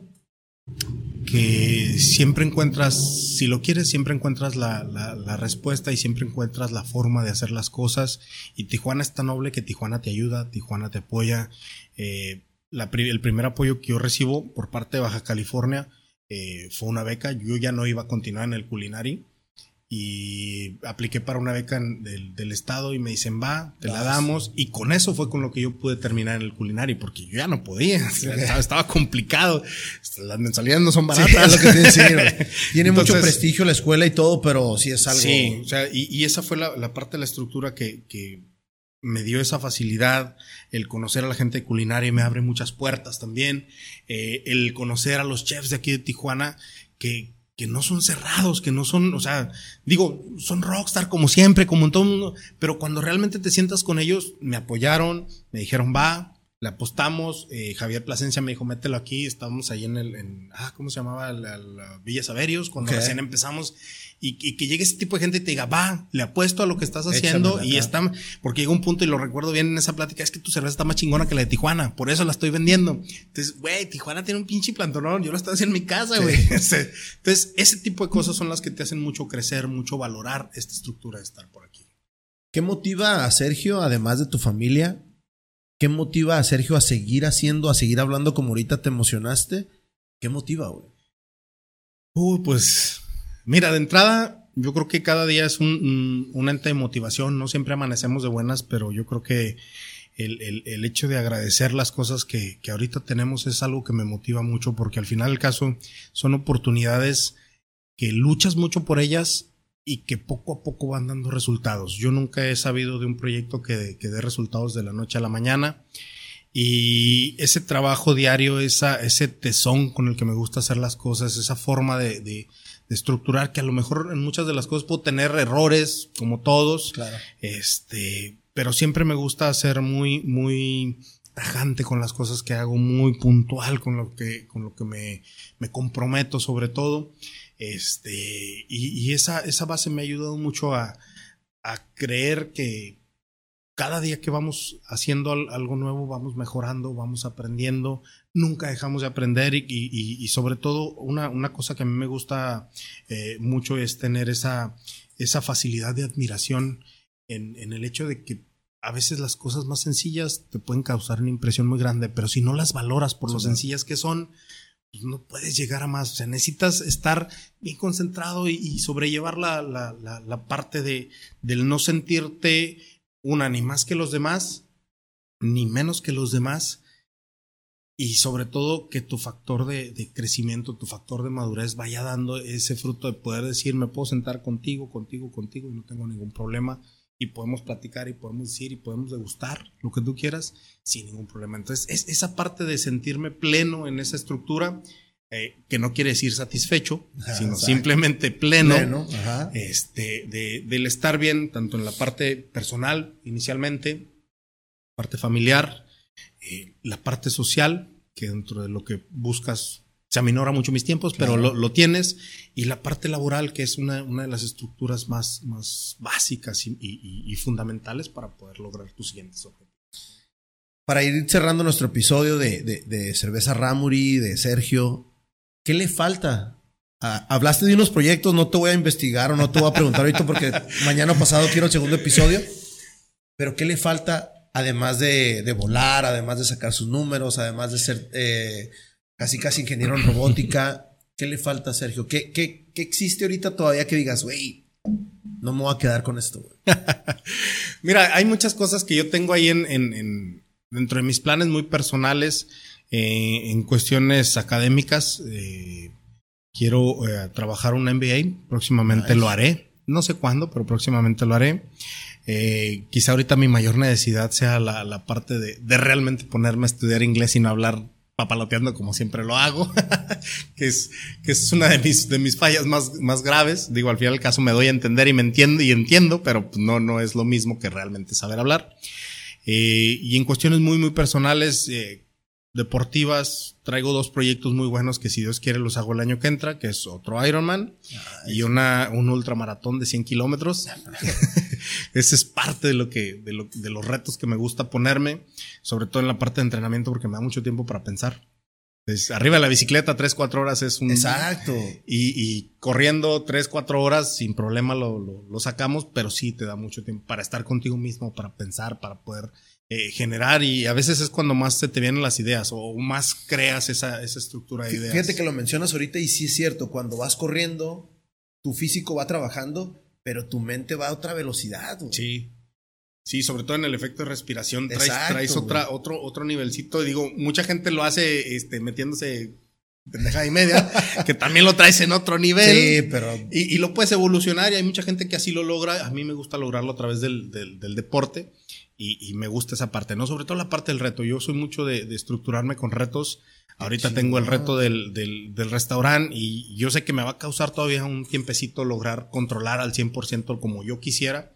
que siempre encuentras, si lo quieres, siempre encuentras la, la- respuesta y siempre encuentras la forma de hacer las cosas. Y Tijuana es tan noble que Tijuana te ayuda, Tijuana te apoya. Eh, el primer apoyo que yo recibo por parte de Baja California eh, fue una beca. Yo ya no iba a continuar en el culinary y apliqué para una beca del, del estado y me dicen, va, te la Vas. damos. Y con eso fue con lo que yo pude terminar en el culinario porque yo ya no podía. Estaba, estaba complicado. Las mensualidades no son Sí, baratas. es lo que te decir. <laughs> Tiene mucho prestigio la escuela y todo, pero sí es algo. Sí, o sea, y, y esa fue la, la parte de la estructura que, que me dio esa facilidad, el conocer a la gente de culinaria me abre muchas puertas también, eh, el conocer a los chefs de aquí de Tijuana que, que no son cerrados, que no son, o sea, digo, son rockstar como siempre, como en todo el mundo, pero cuando realmente te sientas con ellos, me apoyaron, me dijeron, va, le apostamos, eh, Javier Plasencia me dijo, mételo aquí, estábamos ahí en el, en, ah, ¿cómo se llamaba? La, la Villa Saverios, cuando Ok. recién empezamos, y, y que llegue ese tipo de gente y te diga, va, le apuesto a lo que estás haciendo, y está, porque llegó un punto y lo recuerdo bien en esa plática, es que tu cerveza está más chingona que la de Tijuana, por eso la estoy vendiendo. Entonces, güey, Tijuana tiene un pinche plantonón, yo lo estoy haciendo en mi casa, güey. <laughs> Entonces, ese tipo de cosas son las que te hacen mucho crecer, mucho valorar esta estructura de estar por aquí. ¿Qué motiva a Sergio, además de tu familia? ¿Qué motiva a Sergio a seguir haciendo, a seguir hablando como ahorita te emocionaste? ¿Qué motiva, güey? Uy, pues, mira, de entrada, yo creo que cada día es un, un, ente de motivación. No siempre amanecemos de buenas, pero yo creo que el hecho de agradecer las cosas que, que ahorita tenemos es algo que me motiva mucho, porque al final del caso son oportunidades que luchas mucho por ellas y que poco a poco van dando resultados. Yo nunca he sabido de un proyecto que, que dé resultados de la noche a la mañana. Y ese trabajo diario, esa, ese tesón con el que me gusta hacer las cosas, esa forma de, de, de estructurar, que a lo mejor en muchas de las cosas puedo tener errores, como todos, Claro. este, pero siempre me gusta ser muy, muy tajante con las cosas que hago, muy puntual con lo que, con lo que me, me comprometo sobre todo. Este, y, y esa, esa base me ha ayudado mucho a, a creer que cada día que vamos haciendo al- algo nuevo, vamos mejorando, vamos aprendiendo, nunca dejamos de aprender y, y- y- y sobre todo una, una cosa que a mí me gusta eh, mucho es tener esa, esa facilidad de admiración en, en el hecho de que a veces las cosas más sencillas te pueden causar una impresión muy grande, pero si no las valoras por lo sencillas que son, pues no puedes llegar a más. O sea, necesitas estar bien concentrado y, sobrellevar la, la, la, parte de, del no sentirte una ni más que los demás, ni menos que los demás. Y sobre todo que tu factor de, de, crecimiento, tu factor de madurez vaya dando ese fruto de poder decir, me puedo sentar contigo, contigo, contigo y no tengo ningún problema y podemos platicar y podemos decir y podemos degustar lo que tú quieras sin ningún problema. Entonces, es esa parte de sentirme pleno en esa estructura, eh, que no quiere decir satisfecho, sino simplemente pleno, este, de, del estar bien, tanto en la parte personal inicialmente, parte familiar, eh, la parte social, que dentro de lo que buscas se aminora mucho mis tiempos, pero lo, tienes. Y la parte laboral, que es una, una de las estructuras más, más básicas y, fundamentales para poder lograr tus siguientes objetivos. Para ir cerrando nuestro episodio de, de, Cerveza Ramuri, de Sergio, ¿qué le falta? Ah, hablaste de unos proyectos, no te voy a investigar o no te voy a preguntar ahorita porque <laughs> mañana pasado quiero el segundo episodio, pero ¿qué le falta además de, de volar, además de sacar sus números, además de ser... Eh, casi casi ingeniero en robótica. ¿Qué le falta, Sergio? ¿Qué, qué, qué existe ahorita todavía que digas, güey, no me voy a quedar con esto? <laughs> Mira, hay muchas cosas que yo tengo ahí en, en, dentro de mis planes muy personales, eh, en cuestiones académicas. Eh, quiero eh, trabajar un MBA, próximamente lo haré. No sé cuándo, pero próximamente lo haré. quizá ahorita mi mayor necesidad sea la, la parte de, de, realmente ponerme a estudiar inglés y no hablar papaloteando como siempre lo hago, <laughs> que es, que es una de mis, de mis fallas más, más graves. Digo, al final del caso me doy a entender y me entiendo y entiendo, pero no, no es lo mismo que realmente saber hablar. Eh, y en cuestiones muy, muy personales, eh, deportivas, traigo dos proyectos muy buenos que si Dios quiere los hago el año que entra, que es otro Ironman y una, un ultramaratón de 100 kilómetros. <laughs> <laughs> Ese es parte de lo que, de, lo, de los retos que me gusta ponerme, sobre todo en la parte de entrenamiento porque me da mucho tiempo para pensar. arriba de la bicicleta, 3, 4 horas es un... Exacto. Y, y corriendo 3, 4 horas sin problema lo, lo, lo sacamos, pero sí te da mucho tiempo para estar contigo mismo, para pensar, para poder eh, generar y a veces es cuando más se te vienen las ideas o más creas esa, esa estructura de ideas. Fíjate que lo mencionas ahorita y sí es cierto, cuando vas corriendo, tu físico va trabajando, pero tu mente va a otra velocidad. Sí. Sí, sobre todo en el efecto de respiración traes, traes otra, otro, otro nivelcito. Digo, mucha gente lo hace este, metiéndose pendeja y media, <laughs> que también lo traes en otro nivel. Sí, pero. Y, y, lo puedes evolucionar y hay mucha gente que así lo logra. A mí me gusta lograrlo a través del, del, del deporte y, me gusta esa parte, ¿no? Sobre todo la parte del reto. Yo soy mucho de, estructurarme con retos. Ahorita tengo el reto del, del, del restaurante y yo sé que me va a causar todavía un tiempecito lograr controlar al 100% como yo quisiera,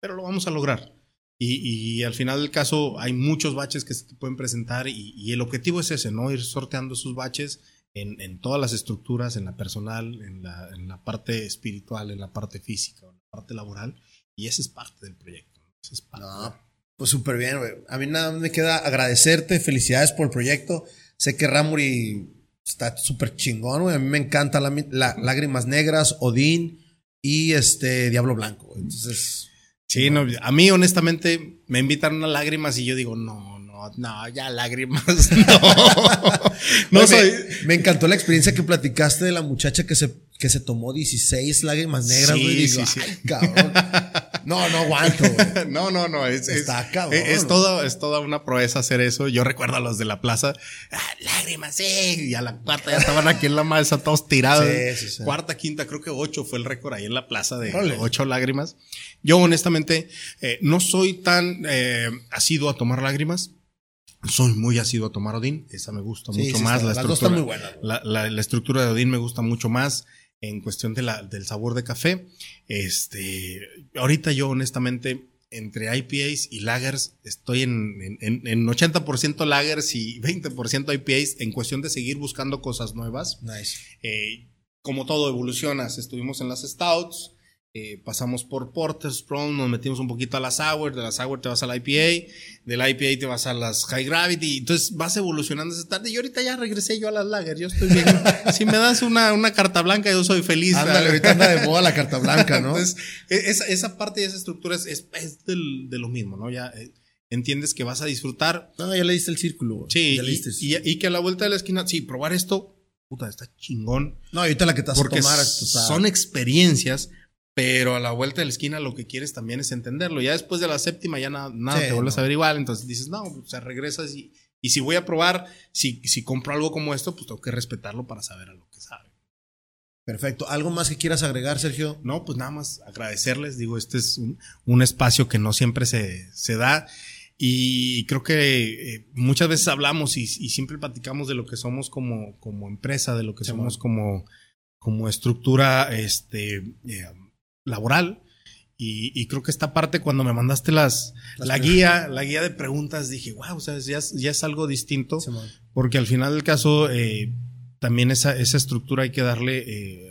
pero lo vamos a lograr. Y, y, al final del caso hay muchos baches que se te pueden presentar y, y el objetivo es ese, ¿no? Ir sorteando esos baches en, en todas las estructuras, en la personal, en la, en la, parte espiritual, en la parte física, en la parte laboral. Y ese es parte del proyecto. Ese es parte. Pues súper bien, güey. A mí nada me queda agradecerte, felicidades por el proyecto. Sé que Ramuri está súper chingón, güey. A mí me encanta la, Lágrimas Negras, Odín y este Diablo Blanco, Entonces. Sí, no, a mí honestamente me invitan a lágrimas y yo digo, no, no, no, ya lágrimas, <laughs> no. no soy. Me, encantó la experiencia que platicaste de la muchacha que se, que se tomó 16 lágrimas negras, güey. Sí, sí, sí. cabrón. No, no aguanto. <laughs> no, no, no. Es, Está cabrón. Es, todo, es toda una proeza hacer eso. Yo recuerdo a los de la plaza, ah, lágrimas, sí. Y a la cuarta ya estaban aquí en la mesa todos tirados. Sí, sí, Cuarta, quinta, creo que ocho fue el récord ahí en la plaza de ocho lágrimas. Yo honestamente eh, no soy tan eh, asiduo a tomar lágrimas. Soy muy asiduo a tomar Odín. Esa me gusta mucho más. La, estructura, muy buena. La, la, la, estructura de Odín me gusta mucho más en cuestión de la, del sabor de café. Este, ahorita yo honestamente entre IPAs y lagers estoy en, en, en 80% lagers y 20% IPAs en cuestión de seguir buscando cosas nuevas. Nice. Eh, como todo evolucionas, estuvimos en las stouts, eh, pasamos por Porter Strong, nos metimos un poquito a la Sour, de la Sour te vas a la IPA, de la IPA te vas a las High Gravity, entonces vas evolucionando esa tarde y ahorita ya regresé yo a las Lager, yo estoy bien. <laughs> si me das una, una carta blanca, yo soy feliz. Ándale, ahorita anda de moda la carta blanca, ¿no? entonces, e, esa, esa parte y esa estructura es, es, es del, de lo mismo, ¿no? Ya eh, entiendes que vas a disfrutar. No, ya le diste el círculo. Sí, ya le diste. y, y que a la vuelta de la esquina, sí, probar esto, puta, está chingón. no, ahorita la que te vas a Porque tomar. son experiencias, pero a la vuelta de la esquina lo que quieres también es entenderlo. Ya después de la séptima ya na- nada Sí, te vuelves no. a ver igual, entonces dices, no, o sea, regresas y, y si voy a probar, si, si compro algo como esto, pues tengo que respetarlo para saber a lo que sabe. Perfecto. ¿Algo más que quieras agregar, Sergio? No, pues nada más agradecerles. Digo, este es un, un espacio que no siempre se, se da. Y creo que eh, muchas veces hablamos y, y siempre platicamos de lo que somos como, como empresa, de lo que Sí, somos como, como estructura este, eh, laboral. Y, y creo que esta parte, cuando me mandaste las, Las la preguntas. guía, la guía de preguntas, dije, wow, o sea, ya, es- ya es algo distinto. Porque al final del caso, eh, también esa, esa estructura hay que darle. eh,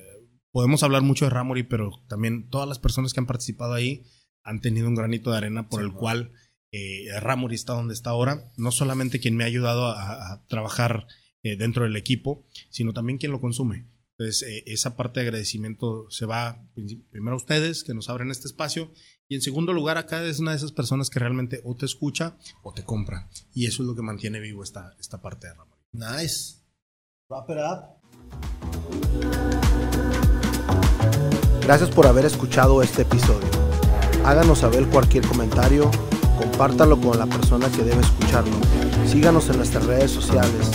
podemos hablar mucho de Ramory, pero también todas las personas que han participado ahí han tenido un granito de arena por Sí, el cual eh, Ramory está donde está ahora. No solamente quien me ha ayudado a, a trabajar eh, dentro del equipo, sino también quien lo consume. Entonces, eh, esa parte de agradecimiento se va primero a ustedes que nos abren este espacio y en segundo lugar acá es una de esas personas que realmente o te escucha o te compra. Y eso es lo que mantiene vivo esta, esta parte de Ramory. Nice. Wrap it up. Gracias por haber escuchado este episodio. Háganos saber cualquier comentario, compártalo con la persona que debe escucharlo. Síganos en nuestras redes sociales,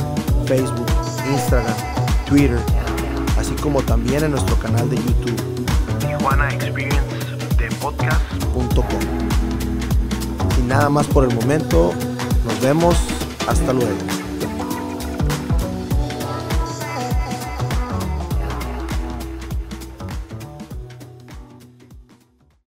Facebook, Instagram, Twitter, así como también en nuestro canal de YouTube, Tijuana Experience de podcast. Sin nada más por el momento, nos vemos, hasta luego.